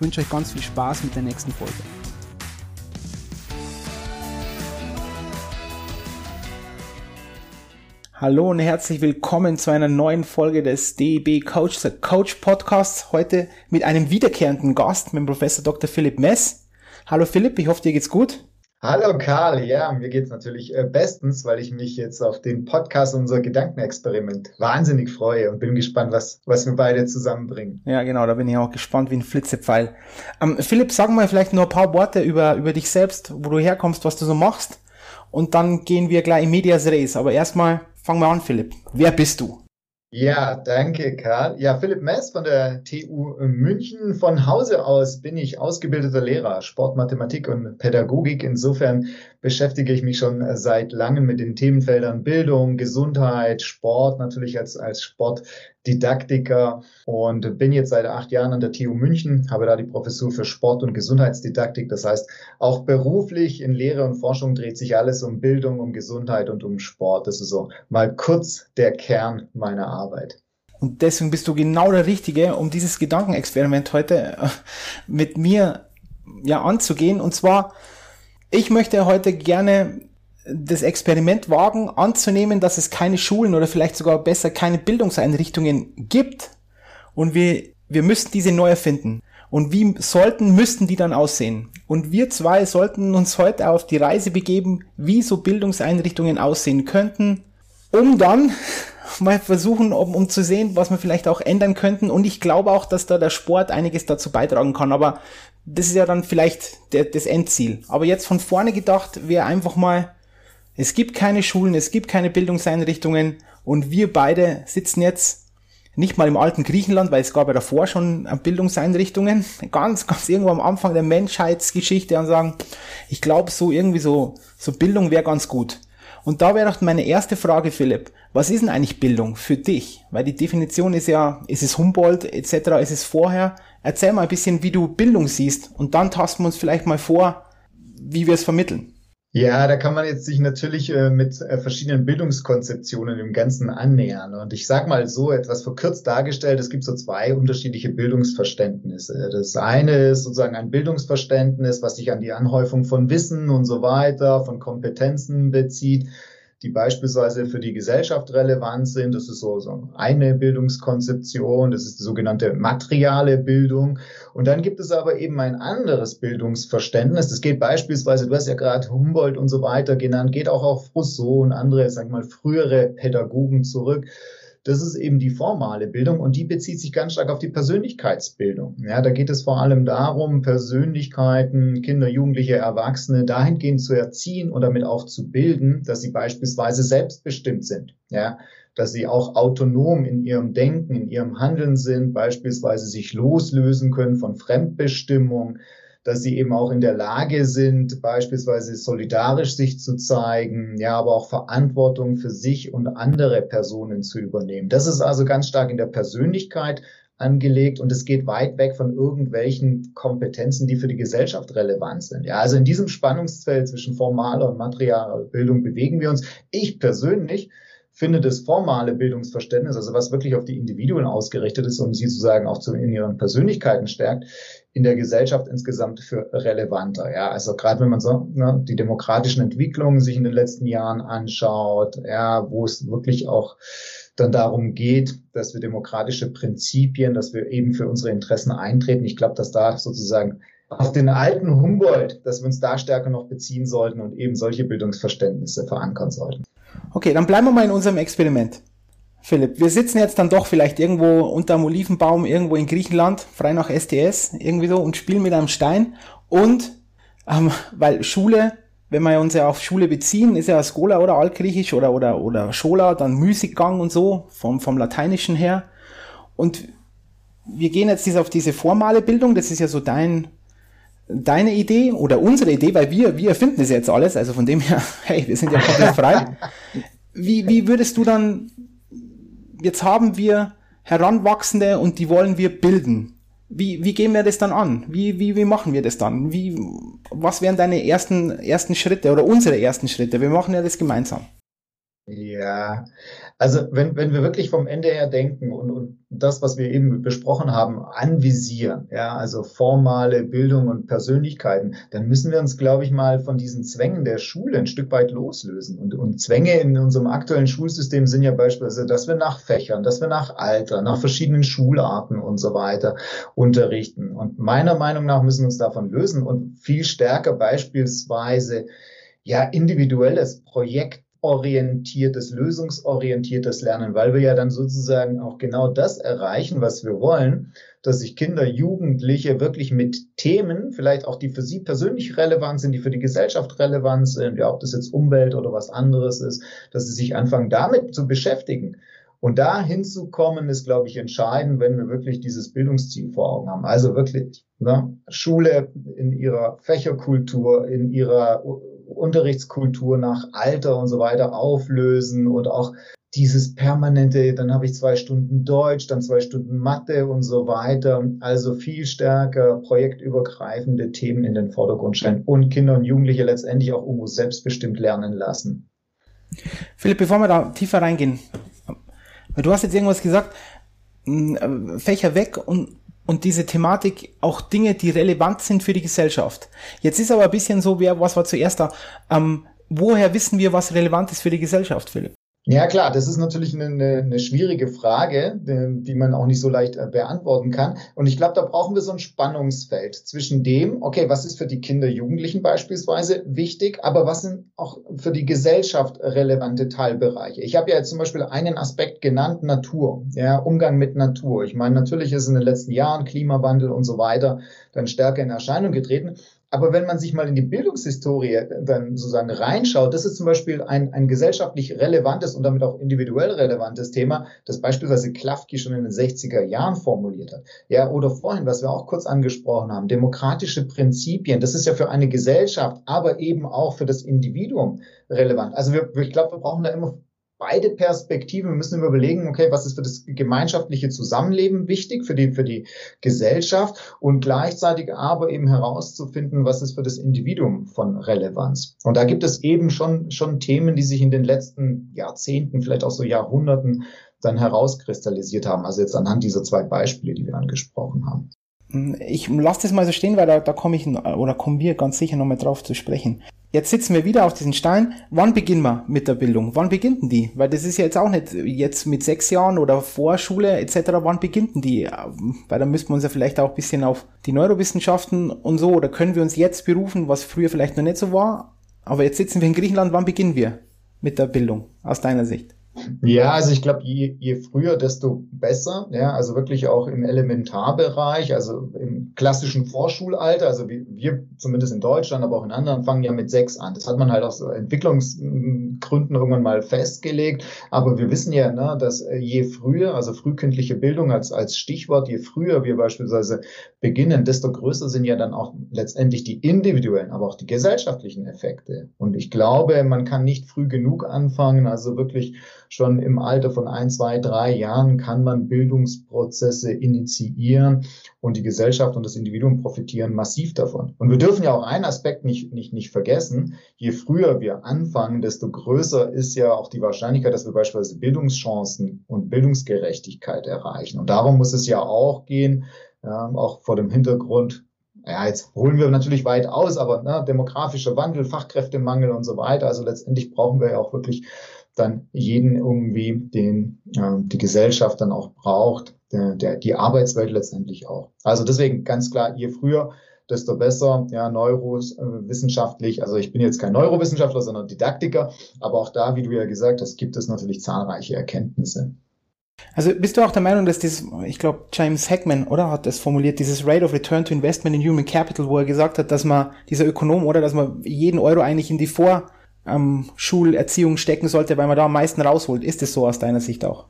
ich wünsche euch ganz viel Spaß mit der nächsten Folge. Hallo und herzlich willkommen zu einer neuen Folge des DEB Coach, the Coach Podcasts. Heute mit einem wiederkehrenden Gast, mit dem Professor Dr. Philipp Mess. Hallo Philipp, ich hoffe dir geht's gut. Hallo Karl, ja, mir geht's natürlich äh, bestens, weil ich mich jetzt auf den Podcast unser Gedankenexperiment wahnsinnig freue und bin gespannt, was, was wir beide zusammenbringen. Ja, genau, da bin ich auch gespannt wie ein Flitzepfeil. Ähm, Philipp, sag mal vielleicht nur ein paar Worte über, über dich selbst, wo du herkommst, was du so machst und dann gehen wir gleich in Medias Res. Aber erstmal fangen wir an, Philipp. Wer bist du? Ja, danke, Karl. Ja, Philipp Mess von der TU München. Von Hause aus bin ich ausgebildeter Lehrer, Sportmathematik und Pädagogik. Insofern beschäftige ich mich schon seit langem mit den Themenfeldern Bildung, Gesundheit, Sport, natürlich als, als Sportdidaktiker und bin jetzt seit acht Jahren an der TU München, habe da die Professur für Sport- und Gesundheitsdidaktik. Das heißt, auch beruflich in Lehre und Forschung dreht sich alles um Bildung, um Gesundheit und um Sport. Das ist so mal kurz der Kern meiner Arbeit. Und deswegen bist du genau der Richtige, um dieses Gedankenexperiment heute äh, mit mir ja anzugehen. Und zwar ich möchte heute gerne das Experiment wagen, anzunehmen, dass es keine Schulen oder vielleicht sogar besser keine Bildungseinrichtungen gibt und wir, wir müssten diese neu erfinden. Und wie sollten, müssten die dann aussehen? Und wir zwei sollten uns heute auf die Reise begeben, wie so Bildungseinrichtungen aussehen könnten, um dann mal versuchen, um, um zu sehen, was wir vielleicht auch ändern könnten. Und ich glaube auch, dass da der Sport einiges dazu beitragen kann. Aber das ist ja dann vielleicht der, das Endziel. Aber jetzt von vorne gedacht wäre einfach mal, es gibt keine Schulen, es gibt keine Bildungseinrichtungen und wir beide sitzen jetzt nicht mal im alten Griechenland, weil es gab ja davor schon Bildungseinrichtungen, ganz, ganz irgendwo am Anfang der Menschheitsgeschichte und sagen, ich glaube so irgendwie so, so Bildung wäre ganz gut. Und da wäre doch meine erste Frage, Philipp. Was ist denn eigentlich Bildung für dich? Weil die Definition ist ja, ist es Humboldt etc., ist es vorher? Erzähl mal ein bisschen, wie du Bildung siehst und dann tasten wir uns vielleicht mal vor, wie wir es vermitteln. Ja, da kann man jetzt sich natürlich äh, mit äh, verschiedenen Bildungskonzeptionen im Ganzen annähern. Und ich sage mal so etwas verkürzt dargestellt, es gibt so zwei unterschiedliche Bildungsverständnisse. Das eine ist sozusagen ein Bildungsverständnis, was sich an die Anhäufung von Wissen und so weiter, von Kompetenzen bezieht die beispielsweise für die Gesellschaft relevant sind. Das ist so, so eine Bildungskonzeption, das ist die sogenannte materiale Bildung. Und dann gibt es aber eben ein anderes Bildungsverständnis. Das geht beispielsweise, du hast ja gerade Humboldt und so weiter genannt, geht auch auf Rousseau und andere, sag mal, frühere Pädagogen zurück das ist eben die formale Bildung und die bezieht sich ganz stark auf die Persönlichkeitsbildung. Ja, da geht es vor allem darum, Persönlichkeiten, Kinder, Jugendliche, Erwachsene dahingehend zu erziehen und damit auch zu bilden, dass sie beispielsweise selbstbestimmt sind. Ja, dass sie auch autonom in ihrem Denken, in ihrem Handeln sind, beispielsweise sich loslösen können von Fremdbestimmung, dass sie eben auch in der Lage sind, beispielsweise solidarisch sich zu zeigen, ja, aber auch Verantwortung für sich und andere Personen zu übernehmen. Das ist also ganz stark in der Persönlichkeit angelegt und es geht weit weg von irgendwelchen Kompetenzen, die für die Gesellschaft relevant sind. Ja, also in diesem Spannungsfeld zwischen formaler und materialer Bildung bewegen wir uns. Ich persönlich finde das formale Bildungsverständnis, also was wirklich auf die Individuen ausgerichtet ist und sie sozusagen auch zu, in ihren Persönlichkeiten stärkt, in der Gesellschaft insgesamt für relevanter. Ja, also gerade wenn man so ne, die demokratischen Entwicklungen sich in den letzten Jahren anschaut, ja, wo es wirklich auch dann darum geht, dass wir demokratische Prinzipien, dass wir eben für unsere Interessen eintreten. Ich glaube, dass da sozusagen auf den alten Humboldt, dass wir uns da stärker noch beziehen sollten und eben solche Bildungsverständnisse verankern sollten. Okay, dann bleiben wir mal in unserem Experiment. Philipp, wir sitzen jetzt dann doch vielleicht irgendwo unter einem Olivenbaum, irgendwo in Griechenland, frei nach STS, irgendwie so, und spielen mit einem Stein. Und, ähm, weil Schule, wenn wir uns ja auf Schule beziehen, ist ja Skola oder Altgriechisch oder, oder, oder Schola, dann Musikgang und so, vom, vom Lateinischen her. Und wir gehen jetzt auf diese formale Bildung, das ist ja so dein, deine Idee oder unsere Idee, weil wir, wir erfinden das jetzt alles, also von dem her, hey, wir sind ja komplett frei. Wie, wie würdest du dann, jetzt haben wir Heranwachsende und die wollen wir bilden. Wie, wie gehen wir das dann an? Wie, wie, wie machen wir das dann? Wie, was wären deine ersten, ersten Schritte oder unsere ersten Schritte? Wir machen ja das gemeinsam. Ja, also wenn, wenn wir wirklich vom Ende her denken und, und das, was wir eben besprochen haben, anvisieren, ja, also formale Bildung und Persönlichkeiten, dann müssen wir uns, glaube ich, mal von diesen Zwängen der Schule ein Stück weit loslösen. Und, und Zwänge in unserem aktuellen Schulsystem sind ja beispielsweise, dass wir nach Fächern, dass wir nach Alter, nach verschiedenen Schularten und so weiter unterrichten. Und meiner Meinung nach müssen wir uns davon lösen und viel stärker beispielsweise ja individuelles Projekt orientiertes, lösungsorientiertes Lernen, weil wir ja dann sozusagen auch genau das erreichen, was wir wollen, dass sich Kinder, Jugendliche wirklich mit Themen, vielleicht auch die für sie persönlich relevant sind, die für die Gesellschaft relevant sind, ja, ob das jetzt Umwelt oder was anderes ist, dass sie sich anfangen damit zu beschäftigen. Und da hinzukommen, ist, glaube ich, entscheidend, wenn wir wirklich dieses Bildungsziel vor Augen haben. Also wirklich ne, Schule in ihrer Fächerkultur, in ihrer Unterrichtskultur nach Alter und so weiter auflösen und auch dieses permanente, dann habe ich zwei Stunden Deutsch, dann zwei Stunden Mathe und so weiter. Also viel stärker projektübergreifende Themen in den Vordergrund stellen und Kinder und Jugendliche letztendlich auch irgendwo selbstbestimmt lernen lassen. Philipp, bevor wir da tiefer reingehen, du hast jetzt irgendwas gesagt, Fächer weg und und diese Thematik auch Dinge, die relevant sind für die Gesellschaft. Jetzt ist aber ein bisschen so, wer, was war zuerst da? Ähm, woher wissen wir, was relevant ist für die Gesellschaft, Philipp? Ja klar, das ist natürlich eine, eine schwierige Frage, die man auch nicht so leicht äh, beantworten kann. Und ich glaube, da brauchen wir so ein Spannungsfeld zwischen dem, okay, was ist für die Kinder, Jugendlichen beispielsweise wichtig, aber was sind auch für die Gesellschaft relevante Teilbereiche. Ich habe ja jetzt zum Beispiel einen Aspekt genannt, Natur, ja, Umgang mit Natur. Ich meine, natürlich ist in den letzten Jahren Klimawandel und so weiter dann stärker in Erscheinung getreten. Aber wenn man sich mal in die Bildungshistorie dann sozusagen reinschaut, das ist zum Beispiel ein, ein gesellschaftlich relevantes und damit auch individuell relevantes Thema, das beispielsweise Klafki schon in den 60er Jahren formuliert hat. Ja, oder vorhin, was wir auch kurz angesprochen haben, demokratische Prinzipien. Das ist ja für eine Gesellschaft, aber eben auch für das Individuum relevant. Also wir, ich glaube, wir brauchen da immer beide Perspektiven. Wir müssen überlegen, okay, was ist für das gemeinschaftliche Zusammenleben wichtig, für die, für die Gesellschaft und gleichzeitig aber eben herauszufinden, was ist für das Individuum von Relevanz. Und da gibt es eben schon, schon Themen, die sich in den letzten Jahrzehnten, vielleicht auch so Jahrhunderten dann herauskristallisiert haben. Also jetzt anhand dieser zwei Beispiele, die wir angesprochen haben. Ich lasse das mal so stehen, weil da, da komme ich oder kommen wir ganz sicher nochmal drauf zu sprechen. Jetzt sitzen wir wieder auf diesen Stein. Wann beginnen wir mit der Bildung? Wann beginnen die? Weil das ist ja jetzt auch nicht jetzt mit sechs Jahren oder Vorschule etc. Wann beginnen die? Weil da müssten wir uns ja vielleicht auch ein bisschen auf die Neurowissenschaften und so oder können wir uns jetzt berufen, was früher vielleicht noch nicht so war. Aber jetzt sitzen wir in Griechenland. Wann beginnen wir mit der Bildung aus deiner Sicht? Ja, also ich glaube, je, je früher, desto besser. Ja, also wirklich auch im Elementarbereich, also im klassischen Vorschulalter, also wie, wir zumindest in Deutschland, aber auch in anderen fangen ja mit sechs an. Das hat man halt aus Entwicklungsgründen irgendwann mal festgelegt. Aber wir wissen ja, ne, dass je früher, also frühkindliche Bildung als, als Stichwort, je früher wir beispielsweise beginnen, desto größer sind ja dann auch letztendlich die individuellen, aber auch die gesellschaftlichen Effekte. Und ich glaube, man kann nicht früh genug anfangen, also wirklich schon im Alter von ein, zwei, drei Jahren kann man Bildungsprozesse initiieren und die Gesellschaft und das Individuum profitieren massiv davon. Und wir dürfen ja auch einen Aspekt nicht, nicht, nicht vergessen. Je früher wir anfangen, desto größer ist ja auch die Wahrscheinlichkeit, dass wir beispielsweise Bildungschancen und Bildungsgerechtigkeit erreichen. Und darum muss es ja auch gehen, ja, auch vor dem Hintergrund ja, jetzt holen wir natürlich weit aus, aber ne, demografischer Wandel, Fachkräftemangel und so weiter. Also letztendlich brauchen wir ja auch wirklich dann jeden irgendwie, den äh, die Gesellschaft dann auch braucht, der, der, die Arbeitswelt letztendlich auch. Also deswegen ganz klar, je früher, desto besser, ja, neurowissenschaftlich, also ich bin jetzt kein Neurowissenschaftler, sondern Didaktiker, aber auch da, wie du ja gesagt hast, gibt es natürlich zahlreiche Erkenntnisse. Also bist du auch der Meinung, dass dieses, ich glaube, James Heckman, oder, hat das formuliert, dieses Rate of Return to Investment in Human Capital, wo er gesagt hat, dass man, dieser Ökonom, oder, dass man jeden Euro eigentlich in die Vor- ähm, Schulerziehung stecken sollte, weil man da am meisten rausholt. Ist es so aus deiner Sicht auch?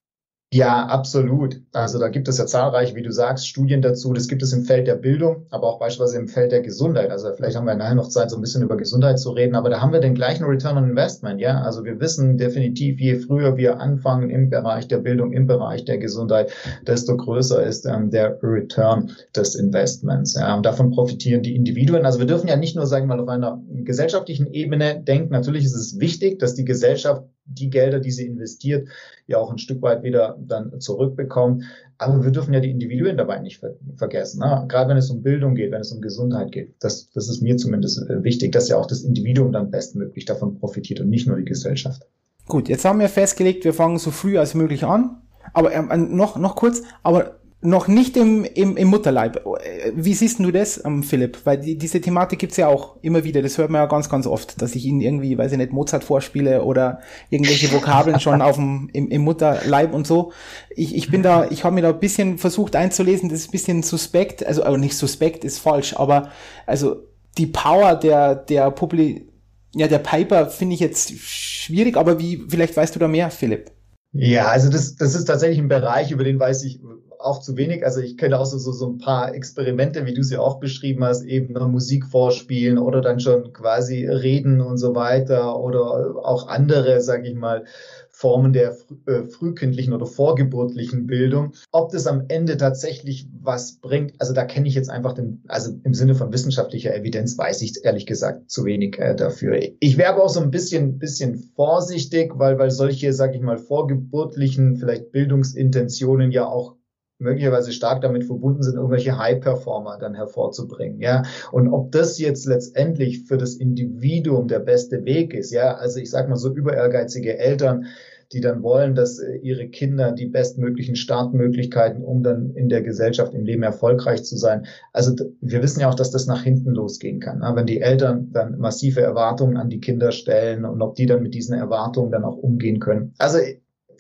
Ja, absolut. Also da gibt es ja zahlreiche, wie du sagst, Studien dazu. Das gibt es im Feld der Bildung, aber auch beispielsweise im Feld der Gesundheit. Also vielleicht haben wir nachher noch Zeit, so ein bisschen über Gesundheit zu reden, aber da haben wir den gleichen Return on Investment. Ja, also wir wissen definitiv, je früher wir anfangen im Bereich der Bildung, im Bereich der Gesundheit, desto größer ist ähm, der Return des Investments. Ja, und davon profitieren die Individuen. Also wir dürfen ja nicht nur, sagen wir mal, auf einer gesellschaftlichen Ebene denken. Natürlich ist es wichtig, dass die Gesellschaft die Gelder, die sie investiert, ja auch ein Stück weit wieder dann zurückbekommt. Aber wir dürfen ja die Individuen dabei nicht ver vergessen. Ne? Gerade wenn es um Bildung geht, wenn es um Gesundheit geht. Das, das ist mir zumindest äh, wichtig, dass ja auch das Individuum dann bestmöglich davon profitiert und nicht nur die Gesellschaft. Gut, jetzt haben wir festgelegt, wir fangen so früh als möglich an. Aber ähm, noch, noch kurz, aber noch nicht im, im, im Mutterleib. Wie siehst du das, ähm, Philipp? Weil die, diese Thematik gibt's ja auch immer wieder. Das hört man ja ganz, ganz oft, dass ich ihnen irgendwie, weiß ich nicht, Mozart vorspiele oder irgendwelche Vokabeln schon auf dem, im, im Mutterleib und so. Ich, ich bin da, ich habe mir da ein bisschen versucht einzulesen, das ist ein bisschen suspekt, also aber nicht suspekt ist falsch, aber also die Power der, der Publi ja, der Piper finde ich jetzt schwierig, aber wie, vielleicht weißt du da mehr, Philipp? Ja, also das, das ist tatsächlich ein Bereich, über den weiß ich auch zu wenig. Also ich kenne auch so, so, so ein paar Experimente, wie du sie auch beschrieben hast, eben Musik vorspielen oder dann schon quasi reden und so weiter oder auch andere, sage ich mal, Formen der äh, frühkindlichen oder vorgeburtlichen Bildung. Ob das am Ende tatsächlich was bringt, also da kenne ich jetzt einfach den, also im Sinne von wissenschaftlicher Evidenz weiß ich ehrlich gesagt zu wenig äh, dafür. Ich wäre aber auch so ein bisschen, bisschen vorsichtig, weil, weil solche, sage ich mal, vorgeburtlichen vielleicht Bildungsintentionen ja auch möglicherweise stark damit verbunden sind, irgendwelche High-Performer dann hervorzubringen, ja. Und ob das jetzt letztendlich für das Individuum der beste Weg ist, ja, also ich sag mal so über ehrgeizige Eltern, die dann wollen, dass äh, ihre Kinder die bestmöglichen Startmöglichkeiten, um dann in der Gesellschaft im Leben erfolgreich zu sein. Also wir wissen ja auch, dass das nach hinten losgehen kann. Ne? Wenn die Eltern dann massive Erwartungen an die Kinder stellen und ob die dann mit diesen Erwartungen dann auch umgehen können. Also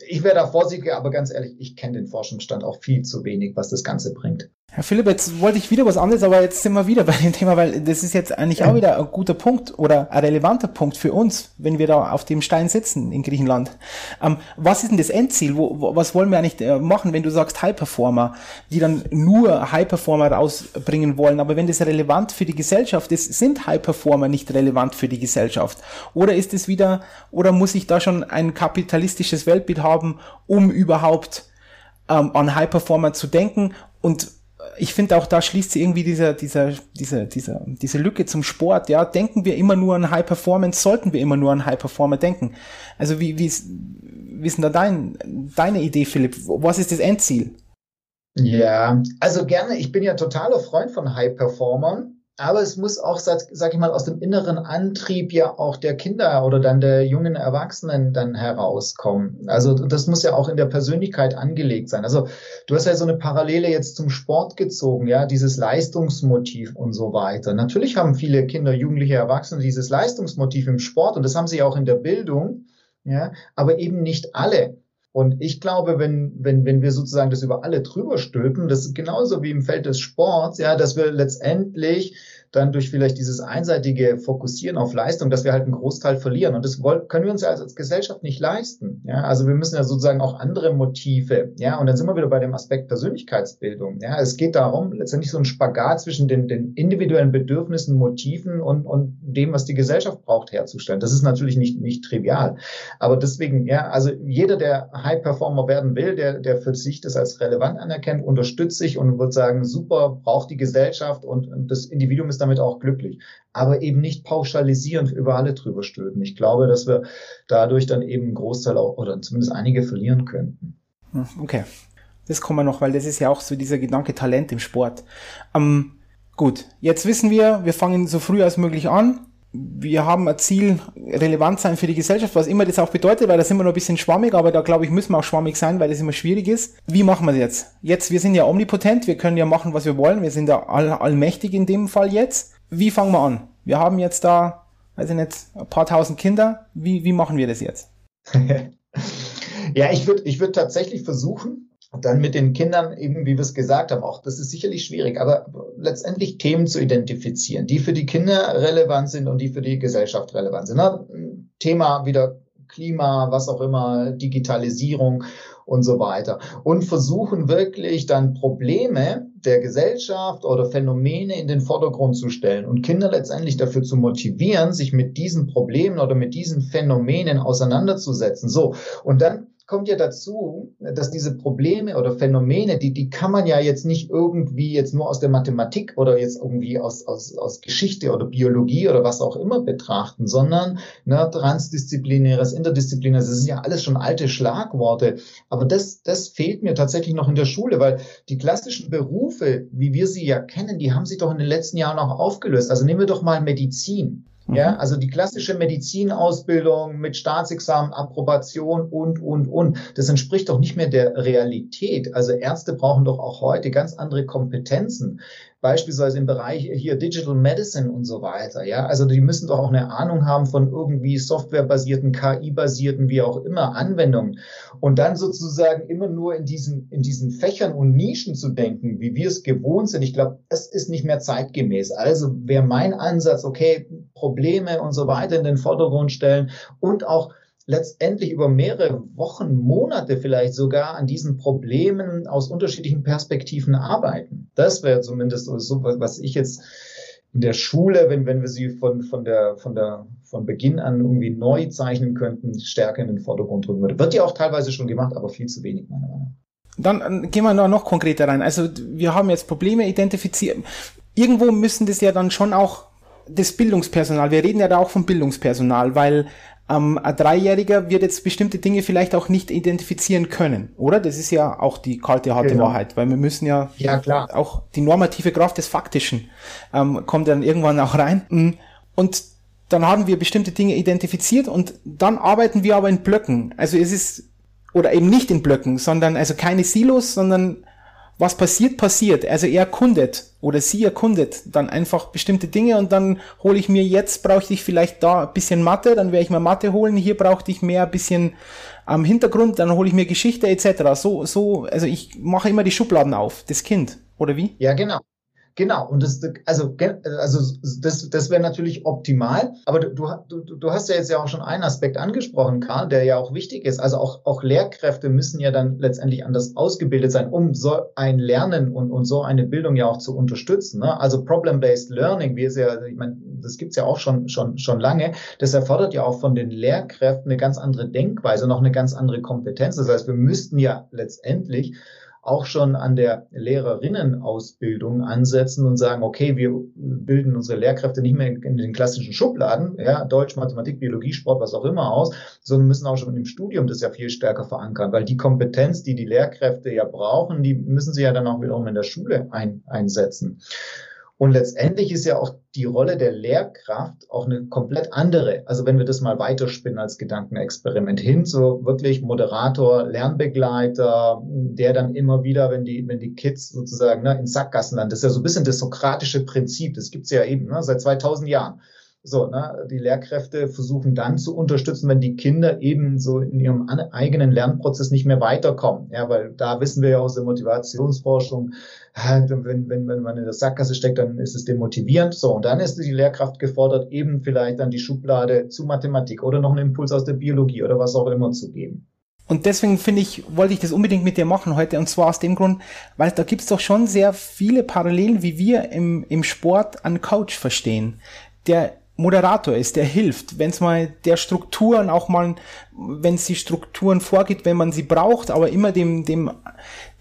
ich wäre da vorsichtiger, aber ganz ehrlich, ich kenne den Forschungsstand auch viel zu wenig, was das Ganze bringt. Herr Philipp, jetzt wollte ich wieder was anderes, aber jetzt sind wir wieder bei dem Thema, weil das ist jetzt eigentlich auch wieder ein guter Punkt oder ein relevanter Punkt für uns, wenn wir da auf dem Stein sitzen in Griechenland. Ähm, was ist denn das Endziel? Wo, was wollen wir eigentlich äh, machen, wenn du sagst High Performer, die dann nur High Performer rausbringen wollen? Aber wenn das relevant für die Gesellschaft ist, sind High Performer nicht relevant für die Gesellschaft? Oder ist es wieder, oder muss ich da schon ein kapitalistisches Weltbild haben, um überhaupt ähm, an High Performer zu denken? Und ich finde auch da schließt sie irgendwie diese, diese, diese, diese, diese Lücke zum Sport. Ja, denken wir immer nur an High Performance, sollten wir immer nur an High Performer denken. Also wie, wie ist, wie ist denn da dein, deine Idee, Philipp? Was ist das Endziel? Ja, also gerne. Ich bin ja totaler Freund von High Performern aber es muss auch, sag, ich mal, aus dem inneren Antrieb ja auch der Kinder oder dann der jungen Erwachsenen dann herauskommen. Also das muss ja auch in der Persönlichkeit angelegt sein. Also du hast ja so eine Parallele jetzt zum Sport gezogen, ja, dieses Leistungsmotiv und so weiter. Natürlich haben viele Kinder, Jugendliche, Erwachsene dieses Leistungsmotiv im Sport und das haben sie auch in der Bildung, ja, aber eben nicht alle. Und ich glaube, wenn, wenn, wenn wir sozusagen das über alle drüber stülpen, das ist genauso wie im Feld des Sports, ja, dass wir letztendlich dann durch vielleicht dieses einseitige Fokussieren auf Leistung, dass wir halt einen Großteil verlieren. Und das können wir uns ja als Gesellschaft nicht leisten. Ja, also wir müssen ja sozusagen auch andere Motive. Ja, und dann sind wir wieder bei dem Aspekt Persönlichkeitsbildung. Ja, es geht darum, letztendlich so ein Spagat zwischen den, den individuellen Bedürfnissen, Motiven und, und dem, was die Gesellschaft braucht, herzustellen. Das ist natürlich nicht, nicht trivial. Aber deswegen, ja, also jeder, der High Performer werden will, der, der für sich das als relevant anerkennt, unterstützt sich und wird sagen, super, braucht die Gesellschaft und das Individuum ist damit auch glücklich. Aber eben nicht pauschalisierend über alle drüber stülpen. Ich glaube, dass wir dadurch dann eben einen Großteil auch, oder zumindest einige verlieren könnten. Hm, okay. Das kommen wir noch, weil das ist ja auch so dieser Gedanke Talent im Sport. Ähm, gut, jetzt wissen wir, wir fangen so früh als möglich an wir haben ein Ziel, relevant sein für die Gesellschaft, was immer das auch bedeutet, weil da sind wir noch ein bisschen schwammig, aber da glaube ich, müssen wir auch schwammig sein, weil das immer schwierig ist. Wie machen wir das jetzt? Jetzt, wir sind ja omnipotent, wir können ja machen, was wir wollen, wir sind ja all, allmächtig in dem Fall jetzt. Wie fangen wir an? Wir haben jetzt da, weiß ich nicht, ein paar tausend Kinder. Wie, wie machen wir das jetzt? ja, ich würde ich würd tatsächlich versuchen, dann mit den Kindern eben, wie wir es gesagt haben, auch das ist sicherlich schwierig, aber letztendlich Themen zu identifizieren, die für die Kinder relevant sind und die für die Gesellschaft relevant sind. Thema wieder Klima, was auch immer, Digitalisierung und so weiter. Und versuchen wirklich dann Probleme der Gesellschaft oder Phänomene in den Vordergrund zu stellen und Kinder letztendlich dafür zu motivieren, sich mit diesen Problemen oder mit diesen Phänomenen auseinanderzusetzen. So. Und dann kommt ja dazu, dass diese Probleme oder Phänomene, die, die kann man ja jetzt nicht irgendwie jetzt nur aus der Mathematik oder jetzt irgendwie aus, aus, aus Geschichte oder Biologie oder was auch immer betrachten, sondern ne, transdisziplinäres, interdisziplinäres, das sind ja alles schon alte Schlagworte. Aber das, das fehlt mir tatsächlich noch in der Schule, weil die klassischen Berufe, wie wir sie ja kennen, die haben sich doch in den letzten Jahren auch aufgelöst. Also nehmen wir doch mal Medizin. Ja, mhm. also die klassische Medizinausbildung mit Staatsexamen, Approbation und, und, und, das entspricht doch nicht mehr der Realität. Also Ärzte brauchen doch auch heute ganz andere Kompetenzen beispielsweise im Bereich hier Digital Medicine und so weiter. Ja, also die müssen doch auch eine Ahnung haben von irgendwie softwarebasierten, KI-basierten, wie auch immer Anwendungen. Und dann sozusagen immer nur in diesen, in diesen Fächern und Nischen zu denken, wie wir es gewohnt sind. Ich glaube, es ist nicht mehr zeitgemäß. Also wäre mein Ansatz, okay, Probleme und so weiter in den Vordergrund stellen und auch letztendlich über mehrere Wochen, Monate vielleicht sogar an diesen Problemen aus unterschiedlichen Perspektiven arbeiten. Das wäre zumindest so, was ich jetzt in der Schule, wenn, wenn wir sie von, von der, von der, von Beginn an irgendwie neu zeichnen könnten, stärker in den Vordergrund drücken würde. Wird ja auch teilweise schon gemacht, aber viel zu wenig, meiner Meinung nach. Dann äh, gehen wir noch, noch konkreter rein. Also wir haben jetzt Probleme identifiziert. Irgendwo müssen das ja dann schon auch das Bildungspersonal, wir reden ja da auch vom Bildungspersonal, weil ähm, ein Dreijähriger wird jetzt bestimmte Dinge vielleicht auch nicht identifizieren können, oder? Das ist ja auch die kalte, harte genau. Wahrheit, weil wir müssen ja, ja klar. auch die normative Kraft des Faktischen ähm, kommt dann irgendwann auch rein. Mm. Und dann haben wir bestimmte Dinge identifiziert und dann arbeiten wir aber in Blöcken. Also es ist, oder eben nicht in Blöcken, sondern also keine Silos, sondern was passiert, passiert. Also er erkundet oder sie erkundet dann einfach bestimmte Dinge und dann hole ich mir jetzt, brauchte ich vielleicht da ein bisschen Mathe, dann werde ich mir Mathe holen, hier brauchte ich mehr ein bisschen am Hintergrund, dann hole ich mir Geschichte etc. So, so, also ich mache immer die Schubladen auf, das Kind, oder wie? Ja, genau. Genau, und das, also, also das, das wäre natürlich optimal, aber du, du, du hast ja jetzt ja auch schon einen Aspekt angesprochen, Karl, der ja auch wichtig ist. Also auch, auch Lehrkräfte müssen ja dann letztendlich anders ausgebildet sein, um so ein Lernen und, und so eine Bildung ja auch zu unterstützen. Ne? Also Problem-Based Learning, wie es ja, ich meine, das gibt's ja auch schon, schon, schon lange, das erfordert ja auch von den Lehrkräften eine ganz andere Denkweise, noch eine ganz andere Kompetenz. Das heißt, wir müssten ja letztendlich auch schon an der Lehrerinnenausbildung ansetzen und sagen, okay, wir bilden unsere Lehrkräfte nicht mehr in den klassischen Schubladen, ja, Deutsch, Mathematik, Biologie, Sport, was auch immer aus, sondern müssen auch schon im Studium das ja viel stärker verankern, weil die Kompetenz, die die Lehrkräfte ja brauchen, die müssen sie ja dann auch wiederum in der Schule ein, einsetzen. Und letztendlich ist ja auch die Rolle der Lehrkraft auch eine komplett andere. Also wenn wir das mal weiterspinnen als Gedankenexperiment hin, so wirklich Moderator, Lernbegleiter, der dann immer wieder, wenn die, wenn die Kids sozusagen ne, in Sackgassen landen, das ist ja so ein bisschen das sokratische Prinzip, das gibt's ja eben ne, seit 2000 Jahren. So, ne, die Lehrkräfte versuchen dann zu unterstützen, wenn die Kinder eben so in ihrem eigenen Lernprozess nicht mehr weiterkommen. Ja, weil da wissen wir ja aus der Motivationsforschung, wenn, wenn, wenn man in der Sackgasse steckt, dann ist es demotivierend. So, und dann ist die Lehrkraft gefordert, eben vielleicht dann die Schublade zu Mathematik oder noch einen Impuls aus der Biologie oder was auch immer zu geben. Und deswegen finde ich, wollte ich das unbedingt mit dir machen heute. Und zwar aus dem Grund, weil da gibt es doch schon sehr viele Parallelen, wie wir im, im Sport einen Coach verstehen, der Moderator ist, der hilft, wenn es mal der Strukturen auch mal, wenn es die Strukturen vorgeht, wenn man sie braucht, aber immer dem, dem,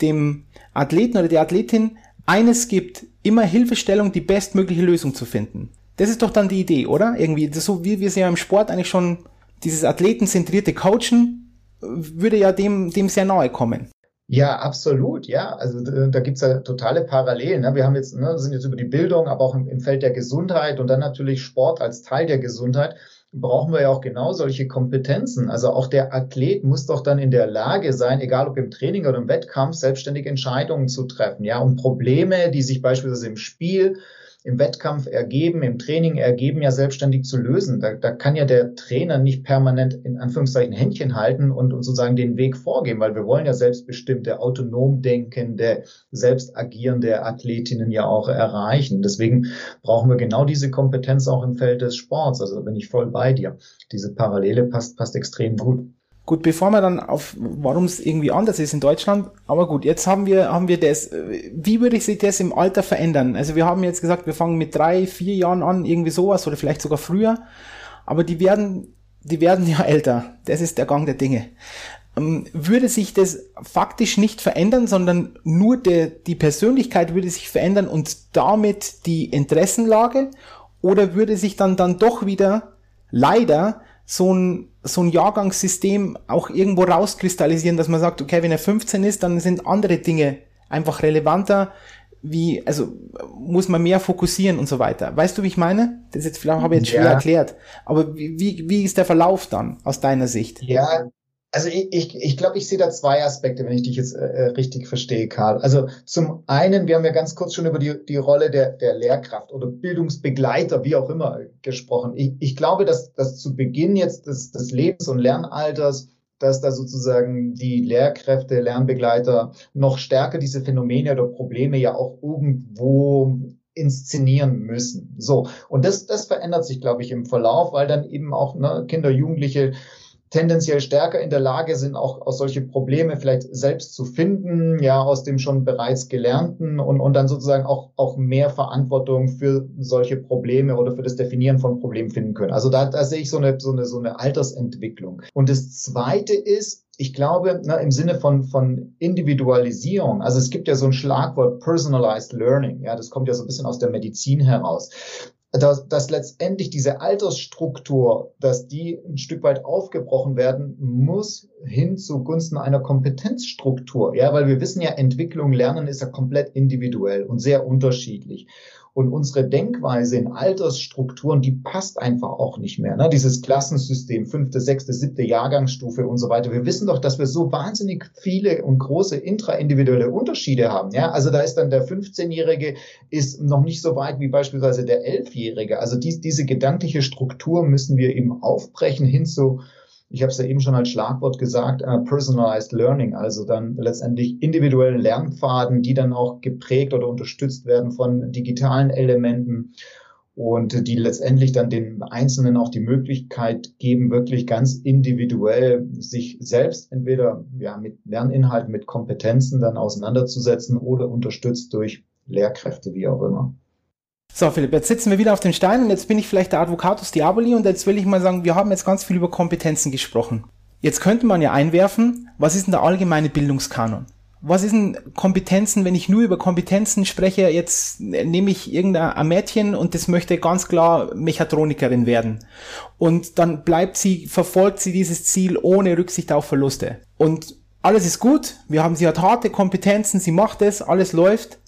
dem Athleten oder der Athletin eines gibt, immer Hilfestellung, die bestmögliche Lösung zu finden. Das ist doch dann die Idee, oder? Irgendwie, so wie wir es ja im Sport eigentlich schon, dieses athletenzentrierte Coachen, würde ja dem, dem sehr nahe kommen. Ja, absolut, ja. Also da gibt's ja totale Parallelen. Ne? Wir haben jetzt, ne, sind jetzt über die Bildung, aber auch im, im Feld der Gesundheit und dann natürlich Sport als Teil der Gesundheit brauchen wir ja auch genau solche Kompetenzen. Also auch der Athlet muss doch dann in der Lage sein, egal ob im Training oder im Wettkampf, selbstständig Entscheidungen zu treffen. Ja, und Probleme, die sich beispielsweise im Spiel im Wettkampf ergeben, im Training ergeben, ja selbstständig zu lösen. Da, da kann ja der Trainer nicht permanent in Anführungszeichen Händchen halten und, und sozusagen den Weg vorgeben, weil wir wollen ja selbstbestimmte, autonom denkende, selbst agierende Athletinnen ja auch erreichen. Deswegen brauchen wir genau diese Kompetenz auch im Feld des Sports. Also bin ich voll bei dir. Diese Parallele passt, passt extrem gut. Gut, bevor wir dann auf, warum es irgendwie anders ist in Deutschland, aber gut, jetzt haben wir, haben wir das. Wie würde sich das im Alter verändern? Also wir haben jetzt gesagt, wir fangen mit drei, vier Jahren an, irgendwie sowas oder vielleicht sogar früher, aber die werden, die werden ja älter. Das ist der Gang der Dinge. Ähm, würde sich das faktisch nicht verändern, sondern nur der, die Persönlichkeit würde sich verändern und damit die Interessenlage? Oder würde sich dann, dann doch wieder leider so ein, so ein Jahrgangssystem auch irgendwo rauskristallisieren, dass man sagt, okay, wenn er 15 ist, dann sind andere Dinge einfach relevanter, wie, also muss man mehr fokussieren und so weiter. Weißt du, wie ich meine? Das jetzt vielleicht habe ich jetzt ja. schwer erklärt. Aber wie, wie ist der Verlauf dann aus deiner Sicht? Ja, also ich, ich, ich glaube, ich sehe da zwei Aspekte, wenn ich dich jetzt äh, äh, richtig verstehe, Karl. Also zum einen, wir haben ja ganz kurz schon über die, die Rolle der, der Lehrkraft oder Bildungsbegleiter, wie auch immer, gesprochen. Ich, ich glaube, dass, dass zu Beginn jetzt des, des Lebens- und Lernalters dass da sozusagen die Lehrkräfte, Lernbegleiter noch stärker diese Phänomene oder Probleme ja auch irgendwo inszenieren müssen. So. Und das, das verändert sich, glaube ich, im Verlauf, weil dann eben auch ne, Kinder, Jugendliche tendenziell stärker in der Lage sind, auch aus solche Probleme vielleicht selbst zu finden, ja, aus dem schon bereits Gelernten und, und dann sozusagen auch, auch mehr Verantwortung für solche Probleme oder für das Definieren von Problemen finden können. Also da, da sehe ich so eine, so eine, so eine Altersentwicklung. Und das zweite ist, ich glaube, na, im Sinne von, von Individualisierung, also es gibt ja so ein Schlagwort Personalized Learning, ja, das kommt ja so ein bisschen aus der Medizin heraus dass, dass letztendlich diese Altersstruktur, dass die ein Stück weit aufgebrochen werden muss hin zugunsten einer Kompetenzstruktur. Ja, weil wir wissen ja, Entwicklung, Lernen ist ja komplett individuell und sehr unterschiedlich. Und unsere Denkweise in Altersstrukturen, die passt einfach auch nicht mehr. Ne? Dieses Klassensystem, fünfte, sechste, siebte Jahrgangsstufe und so weiter. Wir wissen doch, dass wir so wahnsinnig viele und große intraindividuelle Unterschiede haben. Ja, also da ist dann der 15-Jährige ist noch nicht so weit wie beispielsweise der 11-Jährige. Also dies, diese gedankliche Struktur müssen wir eben aufbrechen hin zu ich habe es ja eben schon als Schlagwort gesagt, uh, Personalized Learning, also dann letztendlich individuellen Lernpfaden, die dann auch geprägt oder unterstützt werden von digitalen Elementen und die letztendlich dann den Einzelnen auch die Möglichkeit geben, wirklich ganz individuell sich selbst entweder ja, mit Lerninhalten, mit Kompetenzen dann auseinanderzusetzen oder unterstützt durch Lehrkräfte, wie auch immer. So, Philipp, jetzt sitzen wir wieder auf den Stein und jetzt bin ich vielleicht der Advocatus Diaboli und jetzt will ich mal sagen, wir haben jetzt ganz viel über Kompetenzen gesprochen. Jetzt könnte man ja einwerfen, was ist denn der allgemeine Bildungskanon? Was ist denn Kompetenzen, wenn ich nur über Kompetenzen spreche? Jetzt nehme ich irgendein Mädchen und das möchte ganz klar Mechatronikerin werden. Und dann bleibt sie, verfolgt sie dieses Ziel ohne Rücksicht auf Verluste. Und alles ist gut, wir haben, sie hat harte Kompetenzen, sie macht es, alles läuft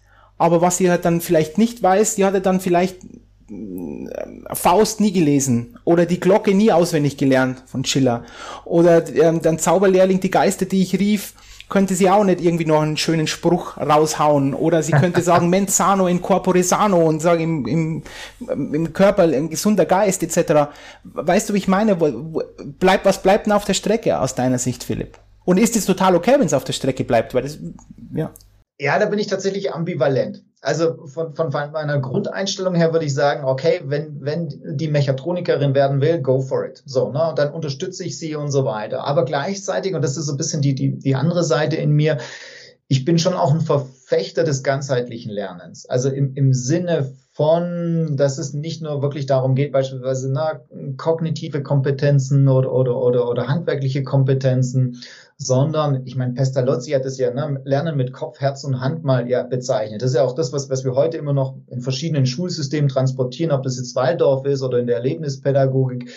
aber was sie halt dann vielleicht nicht weiß, die hatte dann vielleicht äh, Faust nie gelesen oder die Glocke nie auswendig gelernt von Schiller oder ähm, dann Zauberlehrling die Geister, die ich rief, könnte sie auch nicht irgendwie noch einen schönen Spruch raushauen oder sie könnte sagen mens sano in corpore sano und sagen im, im, im Körper ein gesunder Geist etc. Weißt du, wie ich meine? Bleibt, was bleibt denn auf der Strecke aus deiner Sicht, Philipp? Und ist es total okay, wenn es auf der Strecke bleibt? Weil das, ja. Ja, da bin ich tatsächlich ambivalent. Also von, von meiner Grundeinstellung her würde ich sagen, okay, wenn, wenn die Mechatronikerin werden will, go for it. So, ne? Und dann unterstütze ich sie und so weiter. Aber gleichzeitig, und das ist so ein bisschen die, die, die andere Seite in mir, ich bin schon auch ein Verfechter des ganzheitlichen Lernens. Also im, im Sinne von, dass es nicht nur wirklich darum geht, beispielsweise na, kognitive Kompetenzen oder, oder, oder, oder handwerkliche Kompetenzen, sondern ich meine, Pestalozzi hat es ja ne, Lernen mit Kopf, Herz und Hand mal ja bezeichnet. Das ist ja auch das, was, was wir heute immer noch in verschiedenen Schulsystemen transportieren, ob das jetzt Waldorf ist oder in der Erlebnispädagogik.